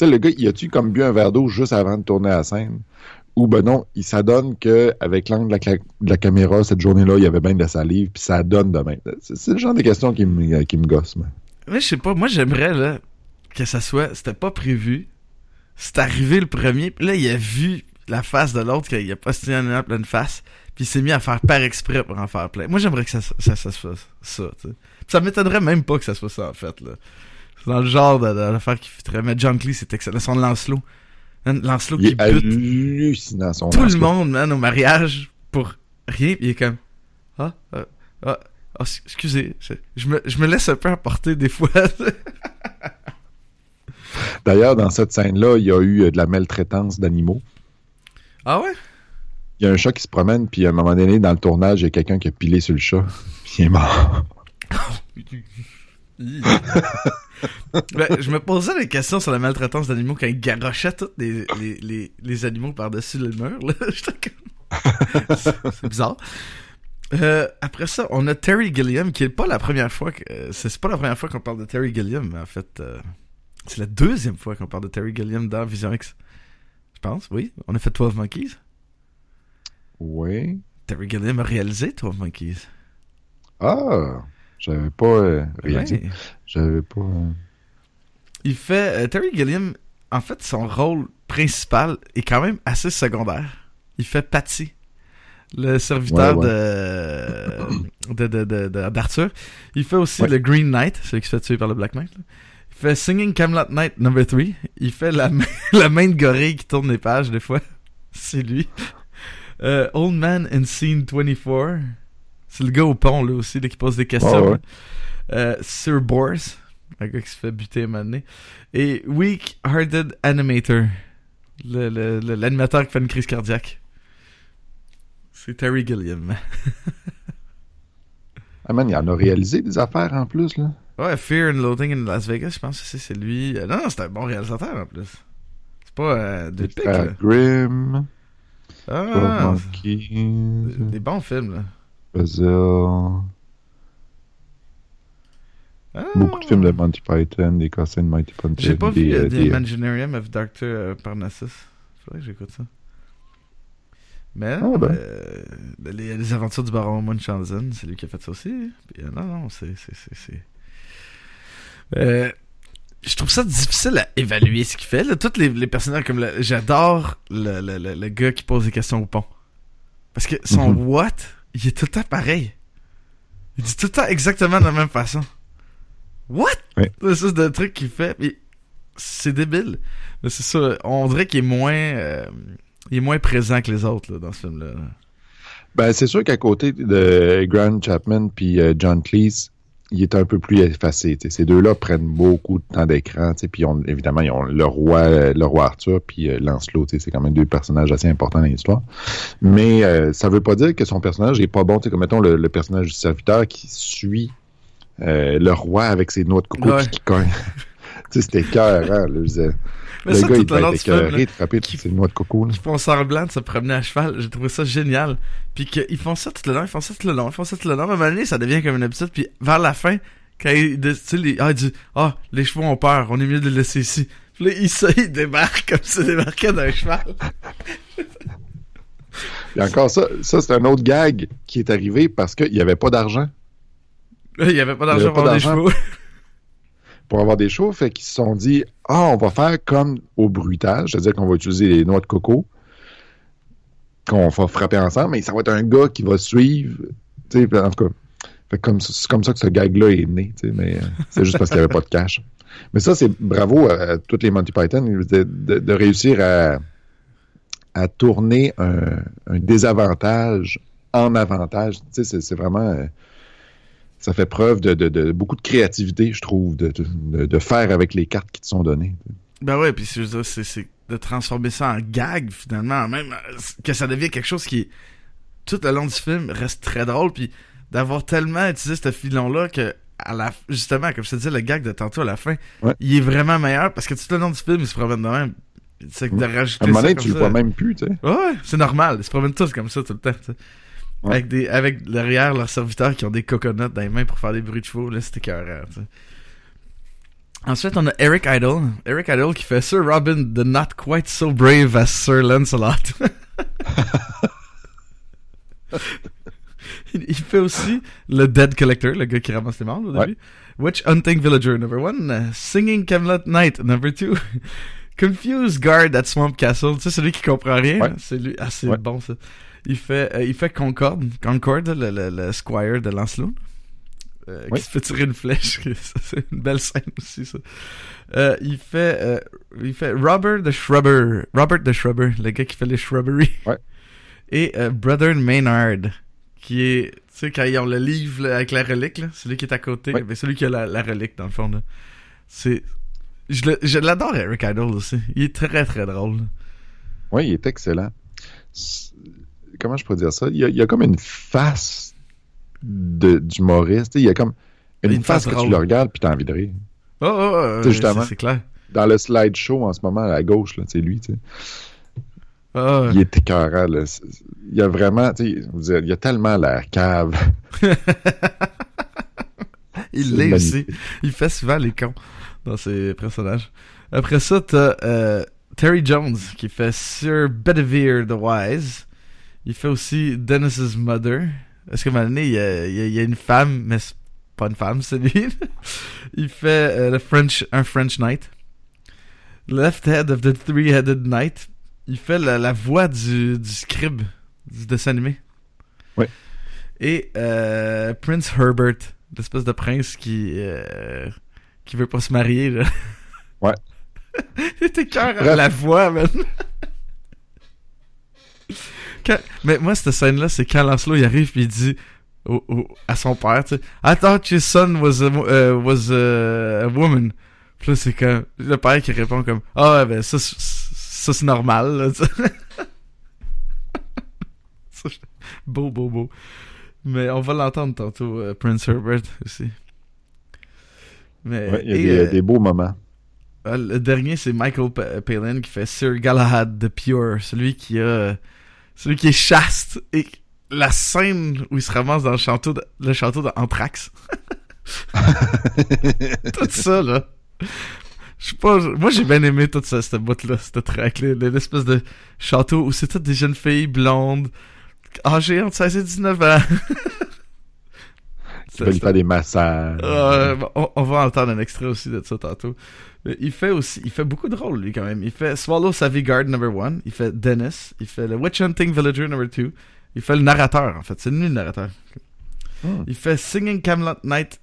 Sais, le gars, y a-tu comme bu un verre d'eau juste avant de tourner la scène? Ou ben non, il s'adonne que avec l'angle de la, caméra, cette journée-là, il y avait bien de la salive, puis ça donne de même. C'est le genre de questions qui me, qui me gossent. moi. Mais je sais pas, moi j'aimerais que ça soit, c'était pas prévu. C'est arrivé le premier, puis là il a vu la face de l'autre, qu'il a postillonné en pleine face, puis il s'est mis à faire par exprès pour en faire plein. Moi j'aimerais que ça, ça, se fasse ça, tu sais. Puis Ça m'étonnerait même pas que ça soit ça en fait là. C'est dans le genre de, de l'affaire qui fitterait. Mais John Cleese c'est excellent. Son Lancelot. Lancelot qui bute hallucinant, son tout le monde, man, au mariage pour rien, il est comme ah, ah, ah, ah, excusez, je, me, je me laisse un peu emporter des fois. D'ailleurs, dans cette scène-là, il y a eu euh, de la maltraitance d'animaux. ah ouais? Il y a un chat qui se promène, puis à un moment donné, dans le tournage, il y a quelqu'un qui a pilé sur le chat, puis il est mort. Ben, je me posais des questions sur la maltraitance d'animaux quand ils garochaient tous les, les, les, les animaux par-dessus le mur. C'est bizarre. Euh, après ça, on a Terry Gilliam, qui est pas la première fois que... euh, c'est c'est pas la première fois qu'on parle de Terry Gilliam, mais en fait, euh, c'est la deuxième fois qu'on parle de Terry Gilliam dans Vision X. Je pense, oui. On a fait 12 Monkeys. Oui. Terry Gilliam a réalisé 12 Monkeys. Ah! J'avais pas euh, réalisé. Ouais. J'avais pas. euh, Il fait... euh, Terry Gilliam, en fait, son rôle principal est quand même assez secondaire. Il fait Patty, le serviteur Ouais, de de de de- de- d'Arthur. Il fait aussi Ouais. le Green Knight, celui qui se fait tuer par le Black Knight. là. Il fait Singing Camelot Night Number 3. Il fait la main, la main de gorille qui tourne les pages des fois. C'est lui. Euh, Old Man in Scene 24. C'est le gars au pont là aussi là, qui pose des questions. Ouais. Euh, Sir Bors, un gars qui se fait buter donné. Et Weak Hearted Animator, le- le- le- l'animateur qui fait une crise cardiaque. C'est Terry Gilliam. Ah man, il en a réalisé des affaires en plus, là. Ouais, Fear and Loathing in Las Vegas, je pense que c'est lui. Euh, non, non, c'est un bon réalisateur en plus. C'est pas euh, de là. Grimm, Ah, des bons films, là. Puzzle. Ah. Beaucoup de films de Monty Python, des cossins de Monty Python. J'ai pas des, vu euh, euh, The des- Imaginarium of Dr. euh, Parnassus. Faudrait que j'écoute ça. Mais Ah, ben. euh, les, les aventures du baron Munchausen, c'est lui qui a fait ça aussi. Puis, euh, non, non, c'est... c'est, c'est, c'est... Euh, je trouve ça difficile à évaluer ce qu'il fait. Là. Tous les, les personnages comme le- j'adore le, le, le, le gars qui pose des questions au pont. Parce que son Mhm. what, il est tout le temps pareil. Il dit tout le temps exactement de la même façon. What? Ouais. C'est ça, de truc qu'il fait. c'est débile. Mais c'est ça. On dirait qu'il est moins, euh, il est moins présent que les autres là, dans ce film-là. Ben, c'est sûr qu'à côté de Grant Chapman puis euh, John Cleese, il est un peu plus effacé. Ces deux-là prennent beaucoup de temps d'écran. Puis on- évidemment, ils ont le roi, euh, le roi Arthur puis euh, Lancelot. C'est quand même deux personnages assez importants dans l'histoire. Mais euh, ça veut pas dire que son personnage est pas bon. tu sais, Comme mettons le, le personnage du serviteur qui suit euh, le roi avec ses noix de coco Ouais. puis qui cogne. Tu sais, C'était cœur, hein, là, disais. Mais le ça, gars, il tout le long devait être écœuré de frapper qui- toutes ses noix de coco. là. qui semblant de se promener à cheval. J'ai trouvé ça génial. Puis qu'ils font ça tout le long, ils font ça tout le long, ils font ça tout le long. À un moment donné, ça devient comme une habitude. Puis vers la fin, quand il, tu sais, les, ah, il dit, ah, les chevaux ont peur, on est mieux de les laisser ici. Puis là, il, se- il débarque comme s'il débarquait d'un cheval. Et encore ça, ça c'est un autre gag qui est arrivé parce qu'il n'y avait pas d'argent il y avait pas Il d'argent pour les chevaux. Pour avoir des shows, fait qu'ils se sont dit Ah, on va faire comme au bruitage, c'est-à-dire qu'on va utiliser les noix de coco, qu'on va frapper ensemble, mais ça va être un gars qui va suivre. En tout cas, comme, c'est comme ça que ce gag-là est né, mais euh, c'est juste parce qu'il n'y avait pas de cash. Mais ça, c'est bravo à, à tous les Monty Python de, réussir à, à tourner un, désavantage en avantage. C'est- c'est vraiment. euh, ça fait preuve de, de- de beaucoup de créativité, je trouve, de, faire avec les cartes qui te sont données. Ben ouais, puis c'est, de transformer ça en gag, finalement, même euh, que ça devient quelque chose qui, tout le long du film, reste très drôle, puis d'avoir tellement utilisé ce filon-là que, à la, justement, comme je te disais, le gag de tantôt à la fin, Ouais. il est vraiment meilleur, parce que tout le long du film, il se promène de même. C'est que de À rajouter un moment donné, tu le vois même plus, tu sais. Ouais, ouais, c'est normal. Ils se promènent tous comme ça tout le temps. tu sais. Ouais. Avec, des, avec derrière leurs serviteurs qui ont des coconuts dans les mains pour faire des bruits de chevaux. Là, c'était sais. Ensuite, on a Eric Idle. Eric Idle qui fait Sir Robin the not quite so brave as Sir Lancelot. il, fait aussi le Dead Collector, le gars qui ramasse les morts au Ouais. début. Witch Hunting Villager, number one. Singing Camelot Knight, number two. Confused Guard at Swamp Castle. Tu sais, celui qui comprend rien. Ouais. C'est lui. Ah, c'est Ouais. bon, ça. Il fait, euh, il fait Concorde. Concorde, le, le, le squire de Lancelot. Euh, Oui. Qui se fait tirer une flèche. C'est une belle scène aussi, ça. Euh, il fait, euh, il fait Robert the Shrubber. Robert the Shrubber, le gars qui fait les shrubberies. Ouais. Et euh, Brother Maynard, qui est, tu sais, quand ils ont le livre là, avec la relique, là, celui qui est à côté, Ouais. mais celui qui a la, la relique dans le fond. Là. C'est, je l'adore Eric Idle aussi. Il est très très drôle. Oui, il est excellent. Comment je pourrais dire ça? Il y a, il y a comme une face de- d'humoriste. Il y a comme une, Une face face que tu le regardes puis t'as envie de rire. Oh, oh, oh, justement. c'est- clair. Dans le slideshow en ce moment à gauche, là, c'est lui. tu sais. Ouais. Il est écœurant. Là. Il y a vraiment, tu sais, il y a tellement la cave. Il l'est aussi. Il fait souvent les cons dans ses personnages. Après ça, t'as euh, Terry Jones qui fait Sir Bedivere the Wise. Il fait aussi Dennis's Mother. Est-ce moment donné, il y a, il y a- il y a une femme, mais c'est pas une femme, c'est lui. il fait euh, le French, un French Knight. Left Head of the Three-Headed Knight. Il fait la, la voix du, du scribe du dessin animé. Ouais. Et euh, Prince Herbert, l'espèce de prince qui euh, qui veut pas se marier là. Ouais. Il était cœur à la voix, man. Quand- Mais moi, cette scène-là, c'est quand Lancelot il arrive puis il dit au- au- à son père, tu sais, I thought your son was a, euh, was a, a woman. Puis là, c'est comme le père qui répond comme Ah ouais, ben ça, c'est- ça c'est normal. Là, tu sais. Ça, je- beau, beau, beau. Mais on va l'entendre tantôt, euh, Prince Herbert aussi. Mais, Ouais, il y a et, des, euh, des beaux moments. euh, le dernier, c'est Michael Pa- Palin qui fait Sir Galahad the Pure, celui qui a, celui qui est chaste et la scène où il se ramasse dans le château, de, le château d'Anthrax. tout ça là. Je sais pas, moi j'ai bien aimé tout ça, cette boîte là, cette track l'espèce de château où c'est toutes des jeunes filles blondes, âgées entre 16 et 19 ans. Va lui faire des massages. Euh, on, on va entendre un extrait aussi de ça tantôt. Il fait aussi, il fait beaucoup de rôles lui quand même. Il fait Swallow Savvy Guard number one, il fait Dennis, il fait le Witch Hunting Villager number two, il fait le narrateur en fait, c'est lui le narrateur. Hmm. Il fait Singing Camelot Knight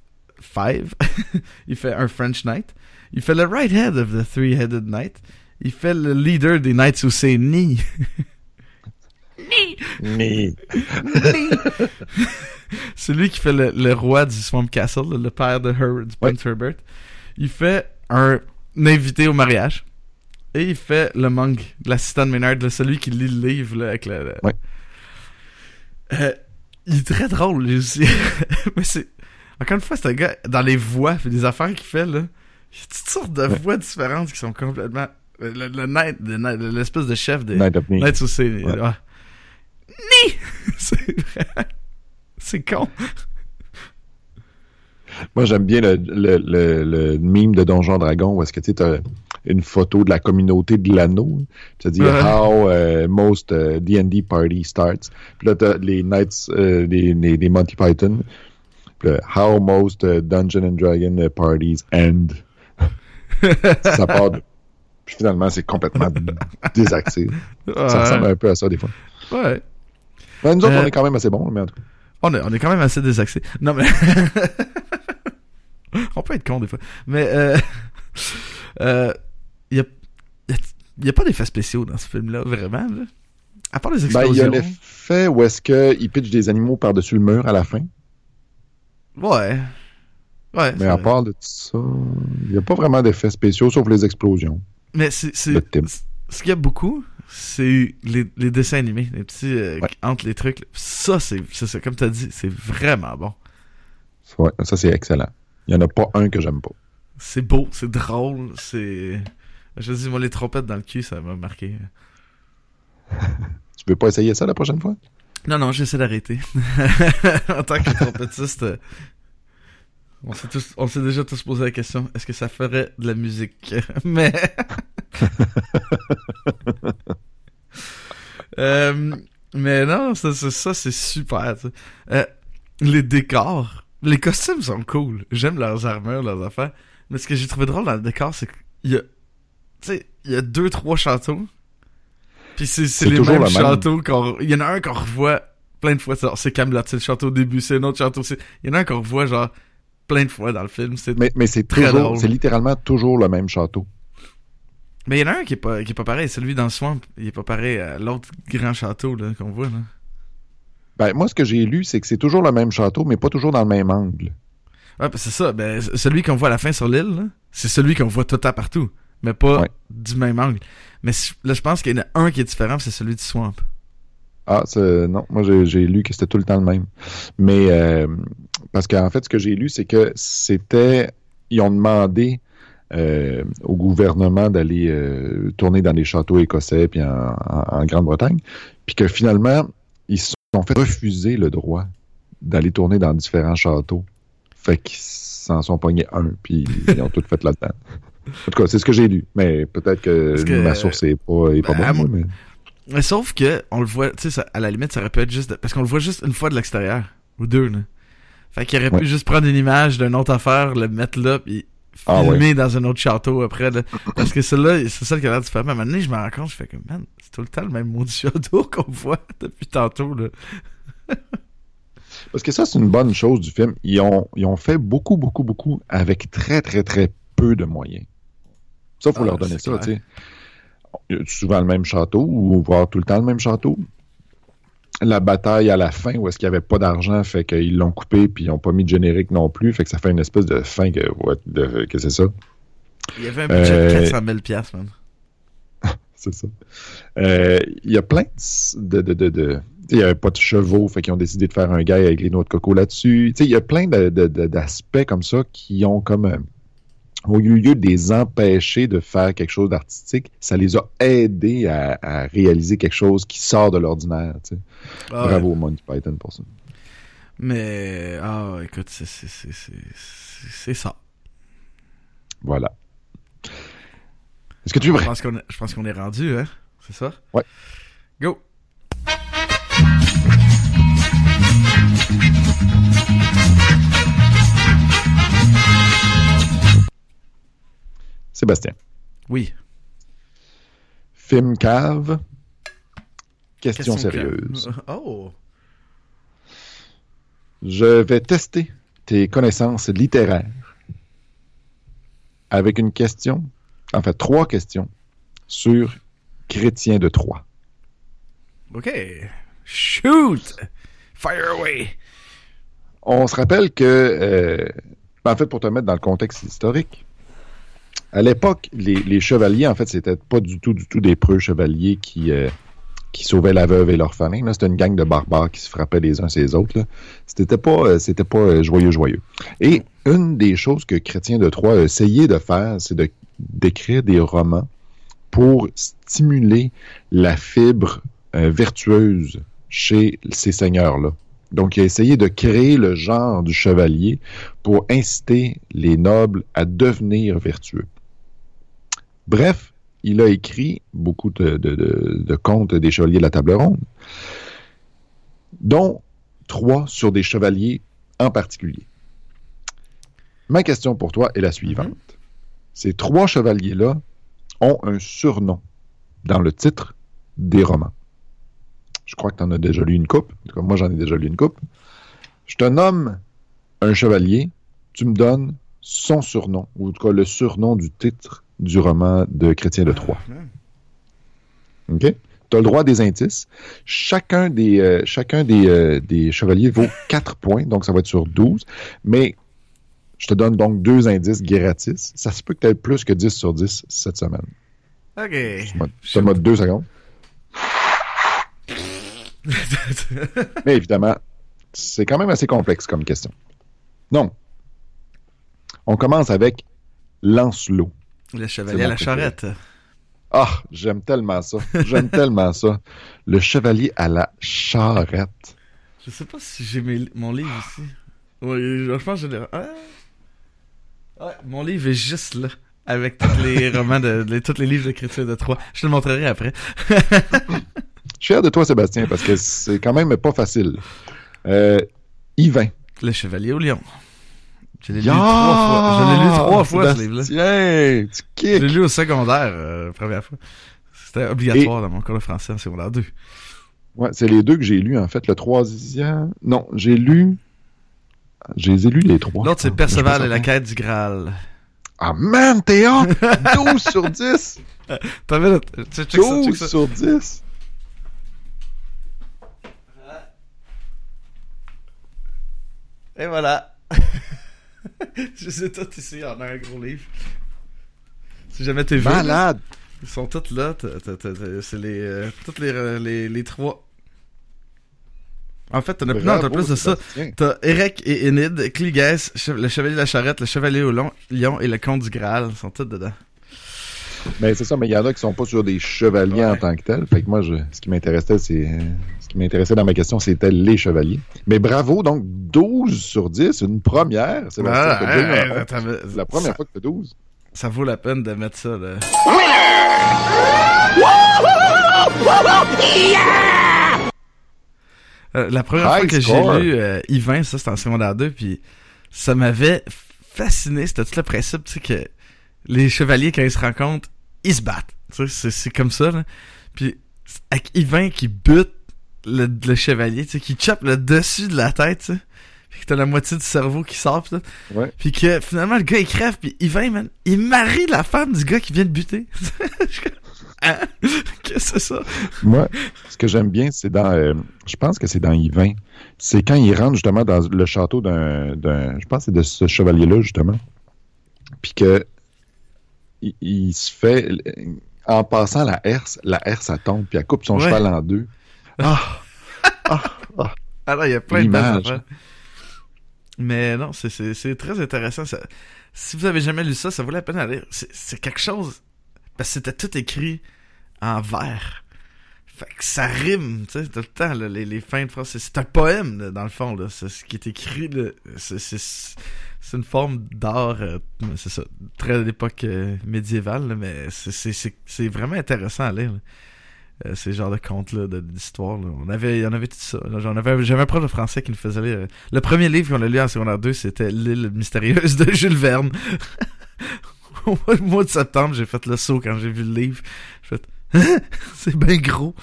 5, il fait un French Knight, il fait le Right Head of the Three-Headed Knight, il fait le leader des Knights who say ni. Mais- C'est lui qui fait le, le roi du Swamp Castle, le, le père de Her- du Ouais. Prince Herbert. Il fait un, invité au mariage. Et il fait le monk, l'assistant de Maynard, là, celui qui lit le livre là, avec le. Ouais. Euh, il est très drôle, lui aussi. Mais c'est. Encore une fois, c'est un gars, dans les voix, fait des affaires qu'il fait, là. Il y a toutes sortes de Ouais. voix différentes qui sont complètement. Le, le, knight- le knight- l'espèce de chef des. Night of Me. Knights say. Ouais. Ni! c'est vrai. C'est con. Moi, j'aime bien le, le, le, le mime de Donjon Dragon où est-ce que tu as une photo de la communauté de l'anneau. Ça dit Ouais. How euh, most euh, D&D party starts. Puis là, t'as les Knights, euh, les, les, les Monty Python. Puis là, How most euh, Dungeon and Dragon euh, parties end. ça part de... Puis finalement, c'est complètement désaxé. Ça ressemble un peu à ça des fois. Ouais. Ouais, nous autres, Euh, on est quand même assez bons, mais en tout cas. On est, on est quand même assez désaxé. Non, mais. on peut être con des fois. Mais, euh. euh. Il y a. Y a- il y a pas d'effets spéciaux dans ce film-là, vraiment, là. À part les Ben, il y explosions. a l'effet où est-ce qu'ils pitchent des animaux par-dessus le mur à la fin. Ouais. Ouais. Mais à vrai. part de ça, il n'y a pas vraiment d'effets spéciaux sauf les explosions. Mais c'est. ce qu'il y a beaucoup, c'est les, les dessins animés, les petits euh, Ouais. entre les trucs. Ça, c'est, comme t'as dit, c'est vraiment bon. Ouais, ça, c'est excellent. Il n'y en a pas un que j'aime pas. C'est beau, c'est drôle, c'est. Je dis, moi, les trompettes dans le cul, ça m'a marqué. Tu veux pas essayer ça la prochaine fois? Non, non, j'essaie d'arrêter. en tant que trompettiste, on s'est tous, on s'est déjà tous posé la question, est-ce que ça ferait de la musique? Mais... Euh, mais non, ça, ça, ça, c'est super. Euh, les décors, les costumes sont cool. J'aime leurs armures, leurs affaires. Mais ce que j'ai trouvé drôle dans le décor, c'est qu'il y a, tu sais, il y a deux, trois châteaux. Puis c'est, les mêmes châteaux qu'on, il y en a un qu'on revoit plein de fois. C'est, Camelot, c'est le château au début, c'est un autre château. Il y en a un qu'on revoit genre plein de fois dans le film. Mais, mais c'est Très toujours, drôle. c'est littéralement toujours le même château. Mais il y en a un qui est pas, qui est pas pareil. Celui dans le swamp, il est pas pareil à l'autre grand château qu'on voit. Là. Ben, moi, ce que j'ai lu, c'est que c'est toujours le même château, mais pas toujours dans le même angle. Ouais, ben, c'est ça. Ben, celui qu'on voit à la fin sur l'île, c'est celui qu'on voit tout le temps partout. Mais pas Ouais. du même angle. Mais là, je pense qu'il y en a un qui est différent, c'est celui du swamp. Ah, c'est- non, moi j'ai lu que c'était tout le temps le même. Mais euh, parce qu'en fait, ce que j'ai lu, c'est que c'était. Ils ont demandé euh, au gouvernement d'aller euh, tourner dans des châteaux écossais puis en, en- en Grande-Bretagne, puis que finalement, ils se sont fait refuser le droit d'aller tourner dans différents châteaux. Fait qu'ils s'en sont pognés un, puis ils ont tout fait là-dedans. En tout cas, c'est ce que j'ai lu. Mais peut-être que, ma source est pas, est pas Ben, bonne. mais- Mais sauf que, on le voit, tu sais, à la limite, ça aurait pu être juste. de- parce qu'on le voit juste une fois de l'extérieur. Ou deux, là. Fait qu'il aurait Ouais. pu juste prendre une image d'une autre affaire, le mettre là, puis Ah, filmer dans un autre château après. Là. Parce que celle-là, c'est ça qui a l'air différent. Mais à un moment donné, je me rends compte, je fais que, man, c'est tout le temps le même maudit château qu'on voit depuis tantôt, là. Parce que ça, c'est une bonne chose du film. Ils ont, ils ont fait beaucoup, beaucoup, beaucoup avec très, très, très peu de moyens. Ça, il faut Ah, leur donner ça, souvent le même château, ou voire tout le temps le même château? La bataille à la fin, où est-ce qu'il n'y avait pas d'argent, fait qu'ils l'ont coupé, puis ils n'ont pas mis de générique non plus, fait que ça fait une espèce de fin que, what, de- que c'est ça. Il y avait un budget Euh, de 400 000 piastres, man. C'est ça. Euh, Il y a plein de. de, il n'y avait pas de chevaux, fait qu'ils ont décidé de faire un gars avec les noix de coco là-dessus. Il y a plein d'aspects comme ça qui ont comme. Au lieu de les empêcher de faire quelque chose d'artistique, ça les a aidés à, à réaliser quelque chose qui sort de l'ordinaire. tu sais. Ah, ouais. Bravo Monty Python pour ça. Mais, ah, écoute, c'est, ça. Voilà. Est-ce que tu es Je prêt? pense qu'on est, je pense qu'on est rendu, hein? C'est ça? Ouais. Go! Sébastien. Oui. Film cave. Question, que- sérieuse. Oh! Je vais tester tes connaissances littéraires avec une question, en fait trois questions sur Chrétien de Troyes. OK. Shoot! Fire away! On se rappelle que, euh, en fait, pour te mettre dans le contexte historique, à l'époque, les, les chevaliers, en fait, c'était pas du tout, du tout des preux chevaliers qui, euh, qui sauvaient la veuve et l'orphelin. C'était une gang de barbares qui se frappaient les uns les autres. C'était pas, euh, c'était pas euh, joyeux, joyeux. Et une des choses que Chrétien de Troyes a essayé de faire, c'est de d'écrire des romans pour stimuler la fibre euh, vertueuse chez ces seigneurs-là. Donc, il a essayé de créer le genre du chevalier pour inciter les nobles à devenir vertueux. Bref, il a écrit beaucoup de, de- de- de contes des chevaliers de la table ronde, dont trois sur des chevaliers en particulier. Ma question pour toi est la suivante. Ces trois chevaliers-là ont un surnom dans le titre des romans. Je crois que tu en as déjà lu une coupe. En tout cas, moi, j'en ai déjà lu une coupe. Je te nomme un chevalier, tu me donnes son surnom, ou en tout cas le surnom du titre du roman de Chrétien de Troyes. OK? Tu as le droit des indices. Chacun des, euh, chacun des, euh, des chevaliers vaut 4 points, donc ça va être sur 12. Mais je te donne donc deux indices gratis. Ça se peut que tu aies plus que 10 sur 10 cette semaine. Ok. Ça m'a deux secondes. Mais évidemment, c'est quand même assez complexe comme question. Donc, on commence avec Lancelot. Le chevalier à la charrette. Ah, j'aime tellement ça. J'aime tellement ça. Le chevalier à la charrette. Je sais pas si j'ai mes- mon livre ici. Oui, je pense que je l'ai. Ah. Ouais, mon livre est juste là. Avec tous les romans de, tous les livres d'écriture de Troyes. Je te le montrerai après. Je suis fier de toi, Sébastien, parce que c'est quand même pas facile. Euh, Yvain. Le chevalier au lion. Je l'ai lu trois fois. Je l'ai lu trois fois, ce livre-là. Tu Je l'ai kicks. lu au secondaire, euh, première fois. C'était obligatoire dans mon cours de français en secondaire 2. Ouais, c'est les deux que j'ai lus, en fait. Le troisième. Non, j'ai lu. J'ai lus les trois. L'autre, c'est. Perceval et la quête du Graal. Ah, man, t'es hot! 12 sur 10! T'as vu, tu check ça, check 12 ça. sur 10! Et voilà. Je sais tout ici, on a un gros livre. Si jamais t'es vu, Malade! ils sont tous là. C'est les, euh, toutes les, euh, les, les trois. En fait, t'en as, non, Bravo, plus de ça. T'as Eric et Enid, Cligès, che- le chevalier de la charrette, le chevalier au long- lion et le comte du Graal. Ils sont tous dedans. Mais c'est ça, mais il y en a qui sont pas sur des chevaliers en tant que tels. Fait que moi, je, ce qui m'intéressait, c'est. Ce qui m'intéressait dans ma question, c'était les chevaliers. Mais bravo, donc 12 sur 10, une première. Ah, attends, c'est la première ça, fois que t'as 12. ça vaut la peine de mettre ça, là. Euh, la première High fois que j'ai lu euh, Yvain, ça c'était en secondaire 2, puis ça m'avait fasciné. C'était tout le principe, tu sais, que les chevaliers, quand ils se rencontrent, ils se battent. Tu sais, c'est- comme ça, là. Puis avec Yvain qui bute le, le chevalier, tu sais, qui chope le dessus de la tête, tu sais. Puis que t'as la moitié du cerveau qui sort, pis. Ouais. Puis que finalement, le gars, il crève, puis Yvain, man, il marie la femme du gars qui vient de buter. Comme, hein? Qu'est-ce que c'est ça? Moi, ce que j'aime bien, c'est dans. euh, je pense que c'est dans Yvain. C'est quand il rentre justement dans le château d'un. d'un- je pense que c'est de ce chevalier-là, justement. Puis que. Il, il se fait. En passant la herse, la herse, elle tombe, puis elle coupe son Ouais. cheval en deux. Ah! Ah là, il y a plein de. Mais non, c'est- très intéressant. Ça. Si vous avez jamais lu ça, ça vaut la peine à lire. C'est quelque chose. Parce que c'était tout écrit en vers. Fait que ça rime, tu sais, tout le temps, là, les, les fins de phrases. C'est- C'est un poème, là, dans le fond, là. C'est ce qui est écrit, là. C'est- C'est une forme d'art, euh, c'est ça, très d'époque euh, médiévale, là, mais c'est- vraiment intéressant à lire. Euh, ces genres de contes-là, d'histoires. On avait, on avait tout ça. J'en avais, j'avais un prof de français qui nous faisait lire. Le premier livre qu'on a lu en secondaire 2, c'était L'île mystérieuse de Jules Verne. Au mois de septembre, j'ai fait le saut quand j'ai vu le livre. J'ai fait, Hein? c'est bien gros.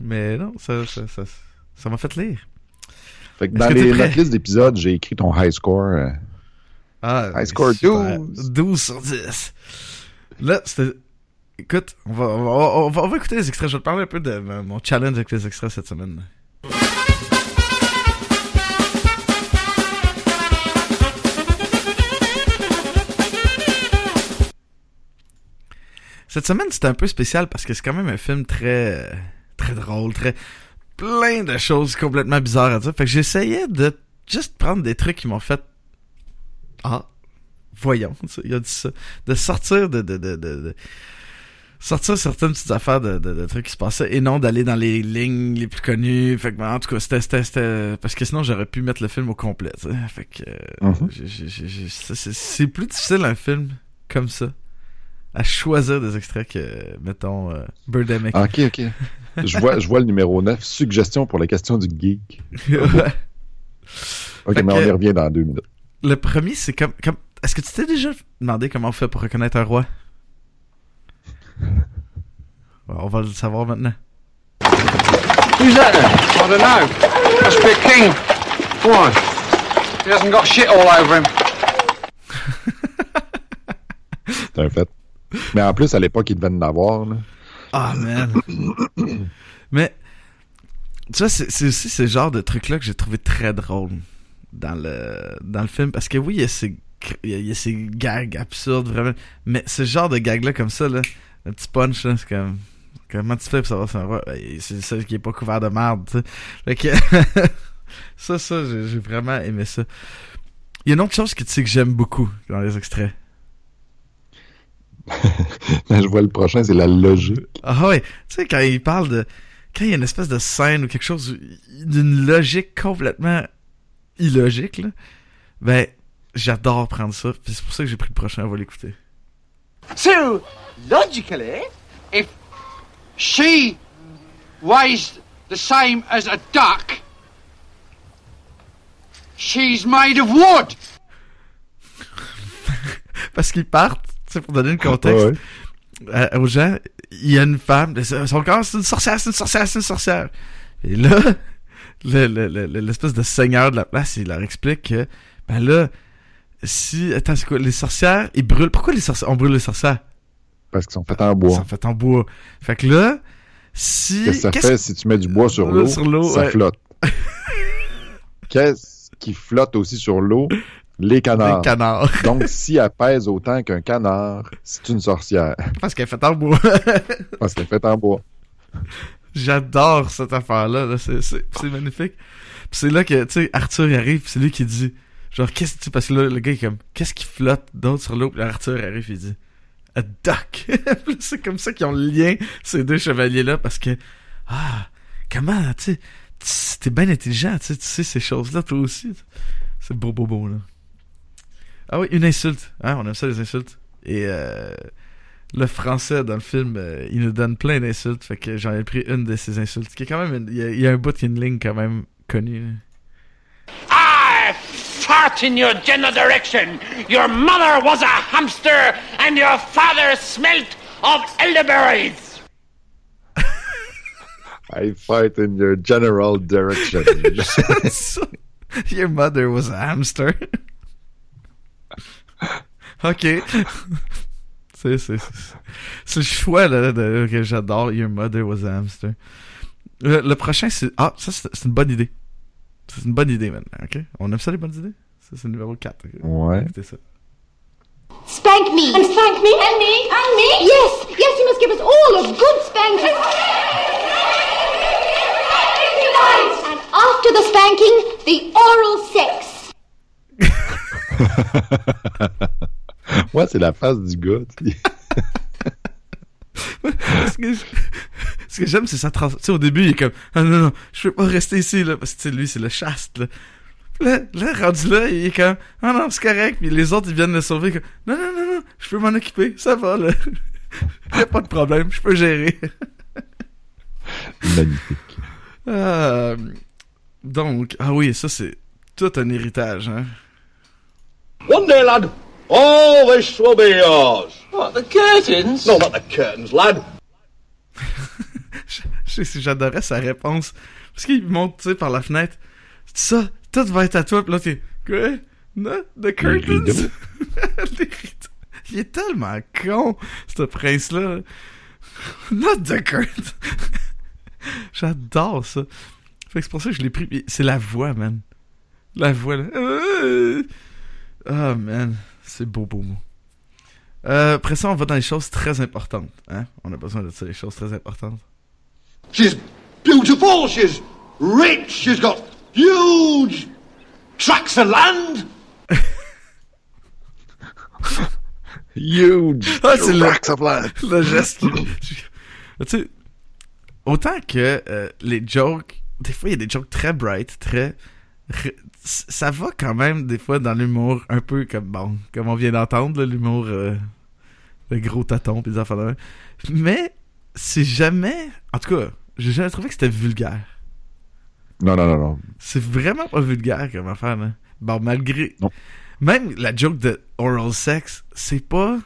Mais non, ça, ça, ça, ça m'a fait lire. Fait que dans que les, notre liste d'épisodes, j'ai écrit ton high score. Ah, super. 12. 12 sur 10. Là, c'était. Écoute, on va, on, va, on, va, on va écouter les extraits. Je vais te parler un peu de euh, mon challenge avec les extraits cette semaine. Cette semaine, c'était un peu spécial parce que c'est quand même un film très, très drôle, très plein de choses complètement bizarres à dire. Fait que j'essayais de juste prendre des trucs qui m'ont fait ah, voyons, il a dit ça. De sortir de, de, de, sortir certaines petites affaires de, de, de trucs qui se passaient et non d'aller dans les lignes les plus connues. Fait que, ben, en tout cas, c'était, parce que sinon j'aurais pu mettre le film au complet. Fait que, c'est, plus difficile un film comme ça à choisir des extraits que, mettons, euh, Birdemic. Ah, ok, ok. je, vois, je vois le numéro 9. Suggestion pour la question du geek. Ok, mais on y revient dans deux minutes. Le premier, c'est comme, comme, est-ce que tu t'es déjà demandé comment on fait pour reconnaître un roi? On va le savoir maintenant. Who's that then? I don't know. Must be a king. Why? He hasn't got shit all over him. C'est un fait. Mais en plus, à l'époque, il devait en avoir. là. Ah, man. Mais, tu vois, c'est c'est aussi ce genre de truc-là que j'ai trouvé très drôle dans le, dans le film. Parce que oui, il y a ces, il y a, ces gags absurdes, vraiment. Mais ce genre de gags-là, comme ça, là, un petit punch, là, c'est comme. Comment tu fais pour savoir si un roi. Ben, C'est ça qui est pas couvert de merde, tu sais. Fait que. ça, ça, j'ai j'ai vraiment aimé ça. Il y a une autre chose que tu sais que j'aime beaucoup dans les extraits. je vois le prochain, c'est la logique. Ah ouais, tu sais, quand il parle de. Quand il y a une espèce de scène ou quelque chose d'une logique complètement illogique, là, ben, j'adore prendre ça. puis C'est pour ça que j'ai pris le prochain, on va l'écouter. So, logically, if she weighs the same as a duck, she's made of wood. Parce qu'ils partent, tu sais, pour donner le contexte Ouais. à- aux gens, il y a une femme, son corps, c'est une sorcière, c'est une sorcière, c'est une sorcière. Et là, le- le- le- le- l'espèce de seigneur de la place, il leur explique que, ben là, si, attends, c'est quoi, les sorcières, ils brûlent, pourquoi les sorcières, on brûle les sorcières? Parce qu'ils sont faits en Ils bois. sont faits en bois. Fait que là, si... Qu'est-ce que ça fait si tu mets du bois sur l'eau? sur l'eau, ça ouais. flotte. Qu'est-ce qui flotte aussi sur l'eau? Les canards. Les canards. Donc, si elle pèse autant qu'un canard, c'est une sorcière. Parce qu'elle est faite en bois. Parce qu'elle est faite en bois. J'adore cette affaire-là. là. C'est, magnifique. Puis c'est là que, tu sais, Arthur il arrive, c'est lui qui dit, genre, qu'est-ce que tu parce que là, le gars, est comme, qu'est-ce qui flotte d'autre sur l'eau? Puis Arthur arrive, il dit, a duck. C'est comme ça qu'ils ont le lien, ces deux chevaliers-là, parce que, ah, comment, tu sais, t'es bien intelligent, tu sais, tu sais ces choses-là, toi aussi. C'est beau, beau, beau, là. Ah oui, une insulte. Hein, on aime ça, les insultes. Et, euh, le français dans le film, euh, il nous donne plein d'insultes, fait que j'en ai pris une de ces insultes, qui est quand même, une- il y, a- il y a un bout qui est une ligne quand même connue. là. I fart in your general direction. Your mother was a hamster, and your father smelt of elderberries. I fight in your general direction. Your mother was a hamster. ok. C'est, c'est, c'est, c'est le choix là, de, que j'adore. Your mother was a hamster. Le, le prochain, c'est. Ah, ça, c'est, une bonne idée. C'est une bonne idée maintenant, ok? On aime ça les bonnes idées? Ça, c'est le numéro 4. ok? Ouais. Écoutez ça. Spank me. And spank me? And me? And me? Yes. Yes, you must give us all a good spanking. And after the spanking, the oral sex. Moi, c'est la face du gars. ce que, ce que j'aime, c'est sa trans... Tu sais, au début, il est comme, ah non, non, je peux pas rester ici, là, parce que, lui, c'est le chaste, là. Là, là, rendu là, il est comme, ah non, c'est correct, puis les autres, ils viennent le sauver, comme, non, non, non, non, je peux m'en occuper, ça va, là. y a pas de problème, je peux gérer. Magnifique. Euh, donc, ah oui, ça, c'est tout un héritage, hein. One day, lad, all this will be yours. What, the curtains? No, not the curtains, lad. Je sais, J'adorais sa réponse. Parce qu'il monte, tu sais, par la fenêtre. Ça, tout va être à toi. Puis là, t'es, quoi? Non? The curtains? rideaux. Les rideaux. Il est tellement con, ce prince-là. Not the curtains. J'adore ça. Fait que c'est pour ça que je l'ai pris. C'est la voix, man. La voix, là. Ah, man. C'est beau, beau, beau. Euh, après ça, on va dans les choses très importantes. Hein? On a besoin de ça, les choses très importantes. She's beautiful, she's rich, she's got huge tracts of land. Huge! Ah, c'est le- tracts of land. le geste. tu sais, autant que euh, les jokes, des fois il y a des jokes très bright, très. Ça va quand même des fois dans l'humour un peu comme bon, comme on vient d'entendre, l'humour euh, le gros tâton pis des affaires. Mais c'est jamais, en tout cas, j'ai jamais trouvé que c'était vulgaire. Non, non, non, non. C'est vraiment pas vulgaire comme affaire, là. Bon, malgré. Non. Même la joke de oral sex, c'est pas.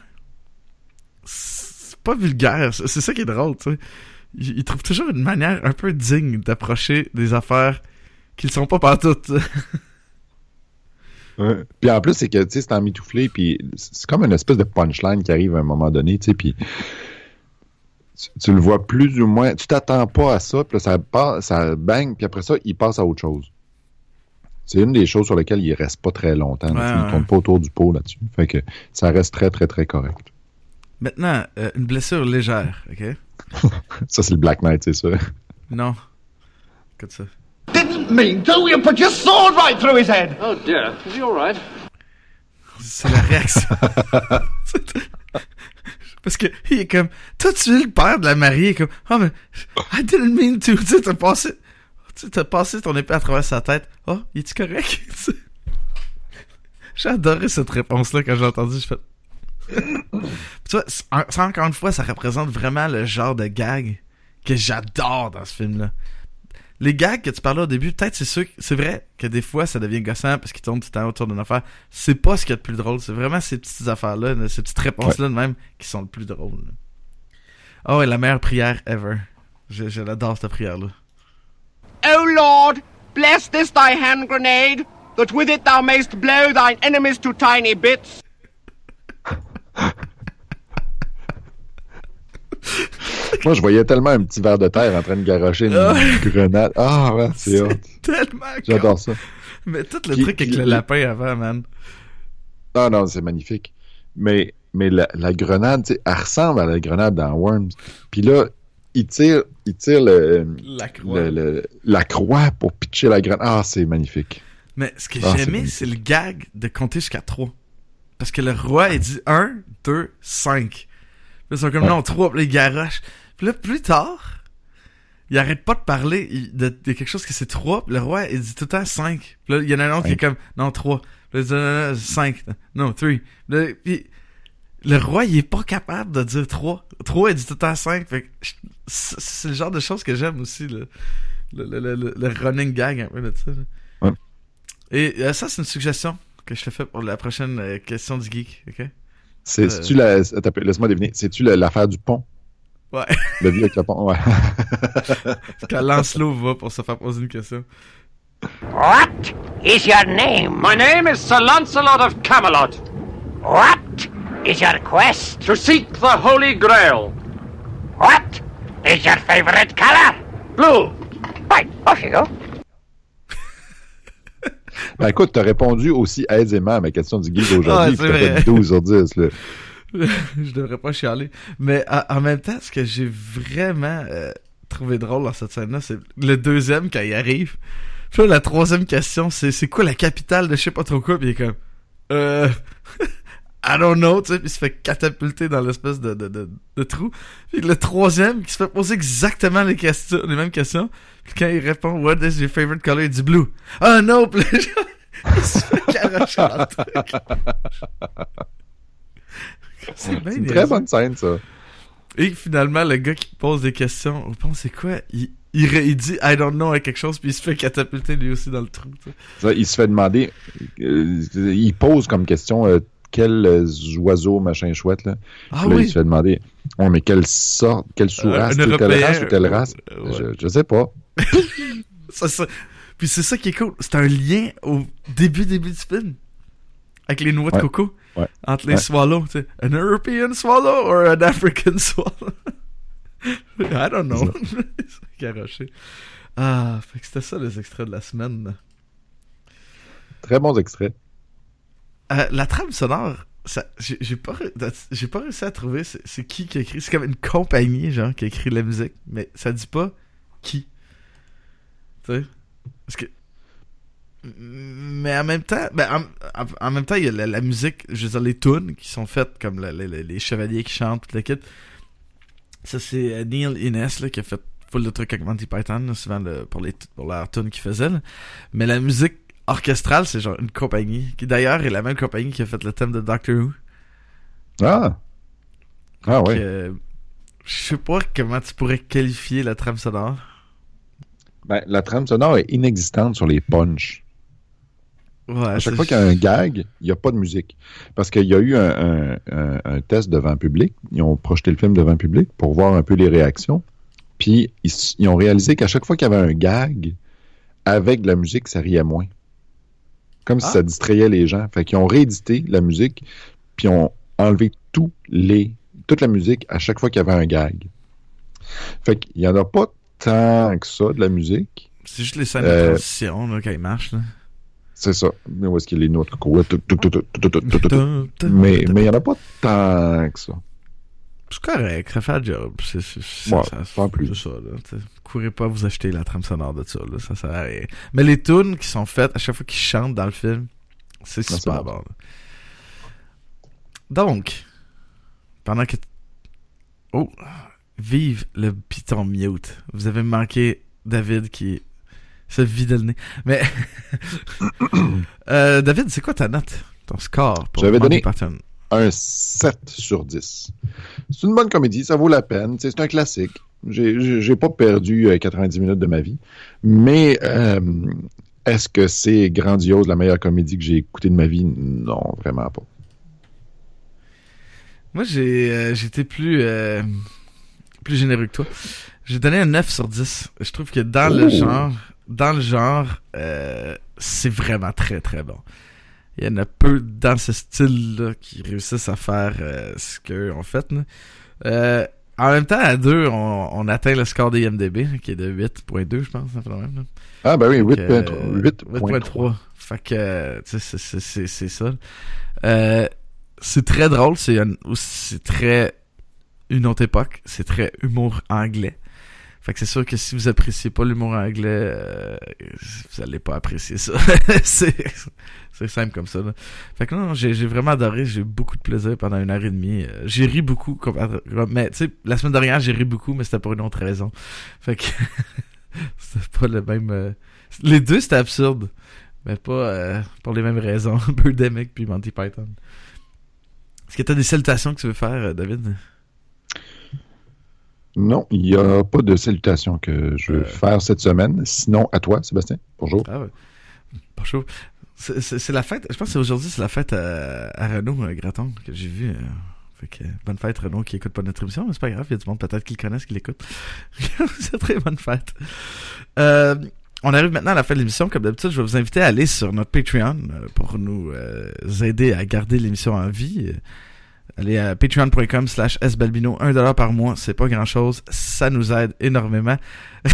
C'est pas vulgaire. C'est ça qui est drôle, tu sais. Il, il trouve toujours une manière un peu digne d'approcher des affaires qui ne sont pas partout. Ouais. Puis en plus, c'est que, c'est en mitouflé, puis c'est comme une espèce de punchline qui arrive à un moment donné, tu sais, puis tu, tu le vois plus ou moins, tu t'attends pas à ça, puis là, ça, part, ça bang, puis après ça, il passe à autre chose. C'est une des choses sur lesquelles il reste pas très longtemps. Ouais, il ouais. tourne pas autour du pot là-dessus. Fait que ça reste très, très, très correct. Maintenant, euh, une blessure légère, ok? Ça, c'est le Black Knight, c'est sûr. Non. Écoute ça. Didn't mean to. You put your sword right through his head. Oh dear, is he all right? C'est la réaction. Parce que il est comme, toi tu es le père de la mariée, comme, oh mais, I didn't mean to, tu sais, t'as passé, tu t'as passé ton épée à travers sa tête. Oh, il est-tu correct? Tu sais. J'ai adoré cette réponse-là quand j'ai entendu, je fais. tu vois, ça, encore une fois, ça représente vraiment le genre de gag que j'adore dans ce film-là. Les gags que tu parlais au début, peut-être c'est sûr, c'est vrai que des fois ça devient gossant parce qu'ils tournent tout le temps autour d'une affaire. C'est pas ce qu'il y a de plus drôle. C'est vraiment ces petites affaires-là, là, ces petites réponses-là de même qui sont le plus drôles. Oh, et la meilleure prière ever. Je, je l'adore cette prière-là. O Lord, bless this thy hand grenade, that with it thou mayst blow thine enemies to tiny bits. Moi, je voyais tellement un petit verre de terre en train de garocher une grenade. Ah, ouais, c'est. Tellement. J'adore ça. Mais tout le truc avec le lapin avant, man. Non, non, c'est magnifique. Mais, mais la, la grenade, elle ressemble à la grenade dans Worms. Puis là, il tire, il tire le, La croix. le- le- la croix pour pitcher la grenade. Ah, c'est magnifique. Mais ce que Ah, j'ai c'est aimé, magnifique. c'est le gag de compter jusqu'à 3. Parce que le roi, il dit 1, 2, 5. Puis là, ils sont comme Ouais. non, 3, puis là, il garoche. Puis là, plus tard, il arrête pas de parler il- de, de quelque chose que c'est 3. le roi, il dit tout le temps 5. Puis là, il y en a un autre qui est comme non, 3. Puis là, il dit non, non, non, 5. Non, 3. Puis le roi, il est pas capable de dire 3. 3, il dit tout le temps 5. Fait c'est le genre de choses que j'aime aussi, le, le, le, le- running gag un peu de ça. Ouais. Et euh, ça, c'est une suggestion que je te fais pour la prochaine euh, question du geek, ok? C'est, Euh. c'est-tu la, laisse-moi deviner. C'est-tu la- l'affaire du pont? Ouais. Le vieux avec ouais. Quand Lancelot va pour se faire poser une question. What is your name? My name is Sir Lancelot of Camelot, What is your quest? to seek the Holy Grail. What is your favorite color? Blue. Right, off you go. Ben écoute, t'as répondu aussi aisément à ma question du Ah, aujourd'hui. fait 12 sur 10, là. je devrais pas chialer. Mais en, même temps, ce que j'ai vraiment euh, trouvé drôle dans cette scène-là, c'est le deuxième quand il arrive. Puis là, la troisième question, c'est c'est quoi la capitale de je sais pas trop quoi? Puis il est comme... Euh... I don't know, tu sais, puis il se fait catapulter dans l'espèce de, de, de, trou. Puis le troisième, qui se fait poser exactement les questions, les mêmes questions. Puis quand il répond, what is your favorite color? Il dit blue. Ah non! Puis il se fait. C'est une très bonne scène, ça. Et finalement, le gars qui pose des questions, on pense c'est quoi? Il, il, dit I don't know à quelque chose, puis il se fait catapulter lui aussi dans le trou. Ça, il se fait demander, euh, il pose comme question euh, quel euh, oiseau machin chouette là. Ah Puis là, il se fait demander, oh, mais quelle sorte, quelle sous-race, sais, telle race ou telle race? euh, ouais. Je, je sais pas. Ça, ça- Puis c'est ça qui est cool. C'est un lien au début, début du film. Avec les noix de Ouais. coco. Ouais. Entre les Ouais. swallows, tu sais. An European swallow or an African swallow? I don't know. garoché. Ah, fait que c'était ça les extraits de la semaine. Très bons extraits. Euh, la trame sonore, j'ai pas, j'ai pas réussi à trouver c'est c'est qui qui a écrit. C'est comme une compagnie, genre, qui a écrit la musique, mais ça dit pas qui. Tu sais? Parce que. Mais en même temps, ben, en, même temps, il y a la, la musique, je veux dire, les tunes qui sont faites, comme la- les chevaliers qui chantent, toute la kit. Ça, c'est euh, Neil Innes, là, qui a fait full de trucs avec Monty Python, là, souvent le- pour, les, pour leur tune qu'ils faisaient, là. Mais la musique orchestrale, c'est genre une compagnie, qui d'ailleurs est la même compagnie qui a fait le thème de Doctor Who. Ah! Ah Donc, oui. euh, je sais pas comment tu pourrais qualifier la trame sonore. Ben, la trame sonore est inexistante sur les punchs. Ouais, À chaque fois qu'il y a un gag, il n'y a pas de musique. Parce qu'il y a eu un, un- un- un test devant public. Ils ont projeté le film devant public pour voir un peu les réactions. Puis, ils, ont réalisé qu'à chaque fois qu'il y avait un gag, avec de la musique, ça riait moins. Comme si Ah. ça distrayait les gens. Fait qu'ils ont réédité la musique, puis ont enlevé tous les, toute la musique à chaque fois qu'il y avait un gag. Fait qu'il n'y en a pas tant que ça de la musique. C'est juste les scènes Euh, de transition, là, quand ils marchent, là. C'est ça. Mais Où est-ce qu'il tout, tout. Mais il n'y en a pas tant que ça. C'est correct, ça fait un job. C'est Ouais, ça- plus. ça, là. Courez pas vous acheter la trame sonore de ça, là. Ça sert à rien. Mais les tunes qui sont faites à chaque fois qu'ils chantent dans le film, c'est super bon. bon. Donc, pendant que. Oh! Vive le piton mute. Vous avez manqué David qui se vide le nez. Mais. Euh, David, c'est quoi ta note? Ton score pour J'avais donné-? Un 7 sur 10. C'est une bonne comédie, ça vaut la peine. C'est un classique. J'ai- pas perdu euh, 90 minutes de ma vie. Mais euh, est-ce que c'est grandiose, la meilleure comédie que j'ai écoutée de ma vie? Non, vraiment pas. Moi, j'ai euh, j'étais plus euh, plus généreux que toi. J'ai donné un 9 sur 10. Je trouve que dans le genre, dans le genre, euh, c'est vraiment très très bon. Il y en a peu dans ce style-là qui réussissent à faire euh, ce qu'eux ont fait. Euh, en même temps, à deux, on, on atteint le score des IMDB, qui est de 8.2, je pense. même, là. Ah, ben oui, Fait que, 8.3. euh, 8.3. 8.3. Fait que, tu sais, c'est- ça. Euh, c'est très drôle, c'est très une autre époque, c'est très humour anglais. Fait que c'est sûr que si vous appréciez pas l'humour anglais, euh, vous allez pas apprécier ça. c'est simple comme ça. Là. Fait que non, j'ai j'ai vraiment adoré, j'ai eu beaucoup de plaisir pendant une heure et demie. Euh, J'ai ri beaucoup, mais tu sais, la semaine dernière j'ai ri beaucoup, mais c'était pour une autre raison. Fait que c'était pas le même. euh, Les deux c'était absurde, mais pas euh, pour les mêmes raisons. Birdemic puis Monty Python. Est-ce que t'as des salutations que tu veux faire, euh, David? Non, il n'y a pas de salutation que je veux Euh. faire cette semaine. Sinon, à toi, Sébastien. Bonjour. Ah ouais. Bonjour. C'est- la fête, je pense que c'est aujourd'hui, c'est la fête à, à Renaud euh, Graton que j'ai vu. euh, fait que bonne fête Renaud qui écoute pas notre émission, mais c'est pas grave, il y a du monde peut-être qui le connaissent, qui l'écoute. c'est très bonne fête. Euh, on arrive maintenant à la fin de l'émission. Comme d'habitude, je vais vous inviter à aller sur notre Patreon euh, pour nous euh, aider à garder l'émission en vie. Allez à patreon.com slash sbalbino, 1$ par mois, c'est pas grand chose, ça nous aide énormément.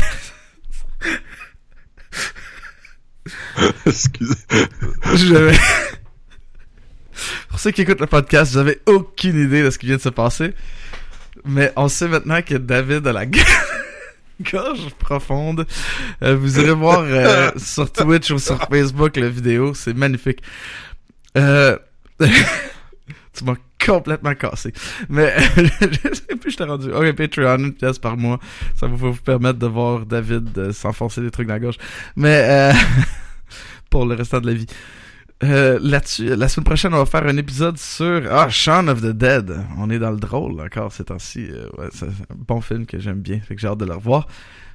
Excusez. J'avais... Pour ceux qui écoutent le podcast, j'avais aucune idée de ce qui vient de se passer. Mais on sait maintenant que David a la gorge profonde. Euh, vous irez voir euh, sur Twitch ou sur Facebook la vidéo. C'est magnifique. Euh... tu m'as complètement cassé. Mais je sais plus, je t'ai rendu. Ok, Patreon, une pièce par mois. Ça va vous permettre de voir David euh, s'enfoncer des trucs dans la gorge. Mais euh... pour le restant de la vie. Euh, Là-dessus, la semaine prochaine, on va faire un épisode sur ah, Shaun of the Dead. On est dans le drôle encore ces temps-ci. Euh, ouais, c'est un bon film que j'aime bien. Fait que j'ai hâte de le revoir.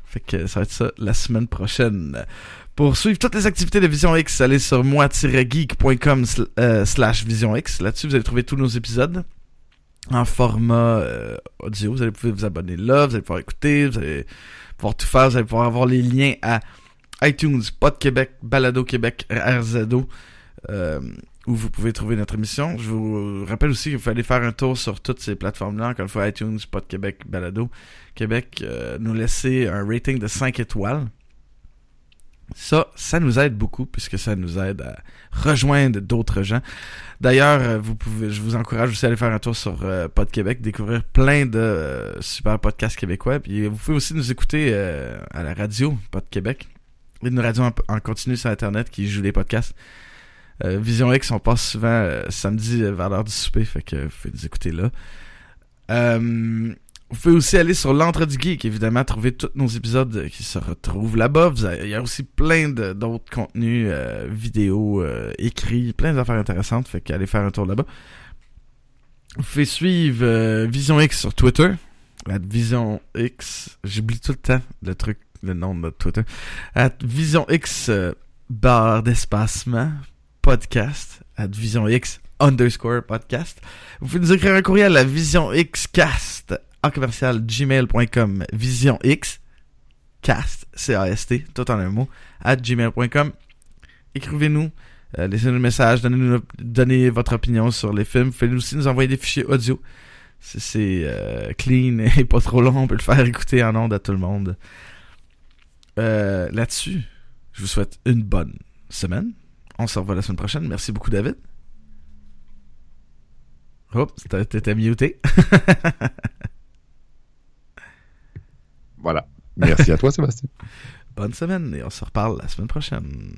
Fait que ça va être ça la semaine prochaine. Pour suivre toutes les activités de Vision X, allez sur moi-geek.com euh, slash Vision X. Là-dessus, vous allez trouver tous nos épisodes en format euh, audio. Vous allez pouvoir vous abonner là, vous allez pouvoir écouter, vous allez pouvoir tout faire, vous allez pouvoir avoir les liens à iTunes, Pod Québec, Balado Québec, RZO, euh, où vous pouvez trouver notre émission. Je vous rappelle aussi qu'il aller faire un tour sur toutes ces plateformes-là, encore une fois iTunes, Pod Québec, Balado Québec, nous laisser un rating de 5 étoiles. Ça, ça nous aide beaucoup puisque ça nous aide à rejoindre d'autres gens. D'ailleurs, euh, vous pouvez, je vous encourage aussi à aller faire un tour sur euh, Pod Québec, découvrir plein de euh, super podcasts québécois. Puis vous pouvez aussi nous écouter euh, à la radio Pod Québec, une radio en, continu sur Internet qui joue des podcasts. Euh, Vision X, on passe souvent euh, samedi euh, vers l'heure du souper, fait que vous pouvez nous écouter là. Euh, vous pouvez aussi aller sur l'entre du geek, évidemment, trouver tous nos épisodes qui se retrouvent là-bas. Il y a aussi plein d'autres contenus, euh, vidéos, euh, écrits, plein d'affaires intéressantes, fait qu'allez faire un tour là-bas. Vous pouvez suivre euh, Vision X sur Twitter. At Vision X, j'oublie tout le temps le truc, le nom de notre Twitter. At Vision X euh, barre d'espacement podcast. At Vision X underscore podcast. Vous pouvez nous écrire un courriel à visionxcast commercial gmail.com vision x cast c a s t tout en un mot at gmail.com écrivez-nous euh, laissez-nous un message donnez-nous donnez votre opinion sur les films. Faites aussi nous envoyer des fichiers audio. C'est euh, clean et pas trop long on peut le faire écouter en ondes à tout le monde. Euh, là-dessus je vous souhaite une bonne semaine. On se revoit la semaine prochaine. Merci beaucoup David. T'étais t'étais muté. Voilà. Merci à toi, Sébastien. Bonne semaine et on se reparle la semaine prochaine.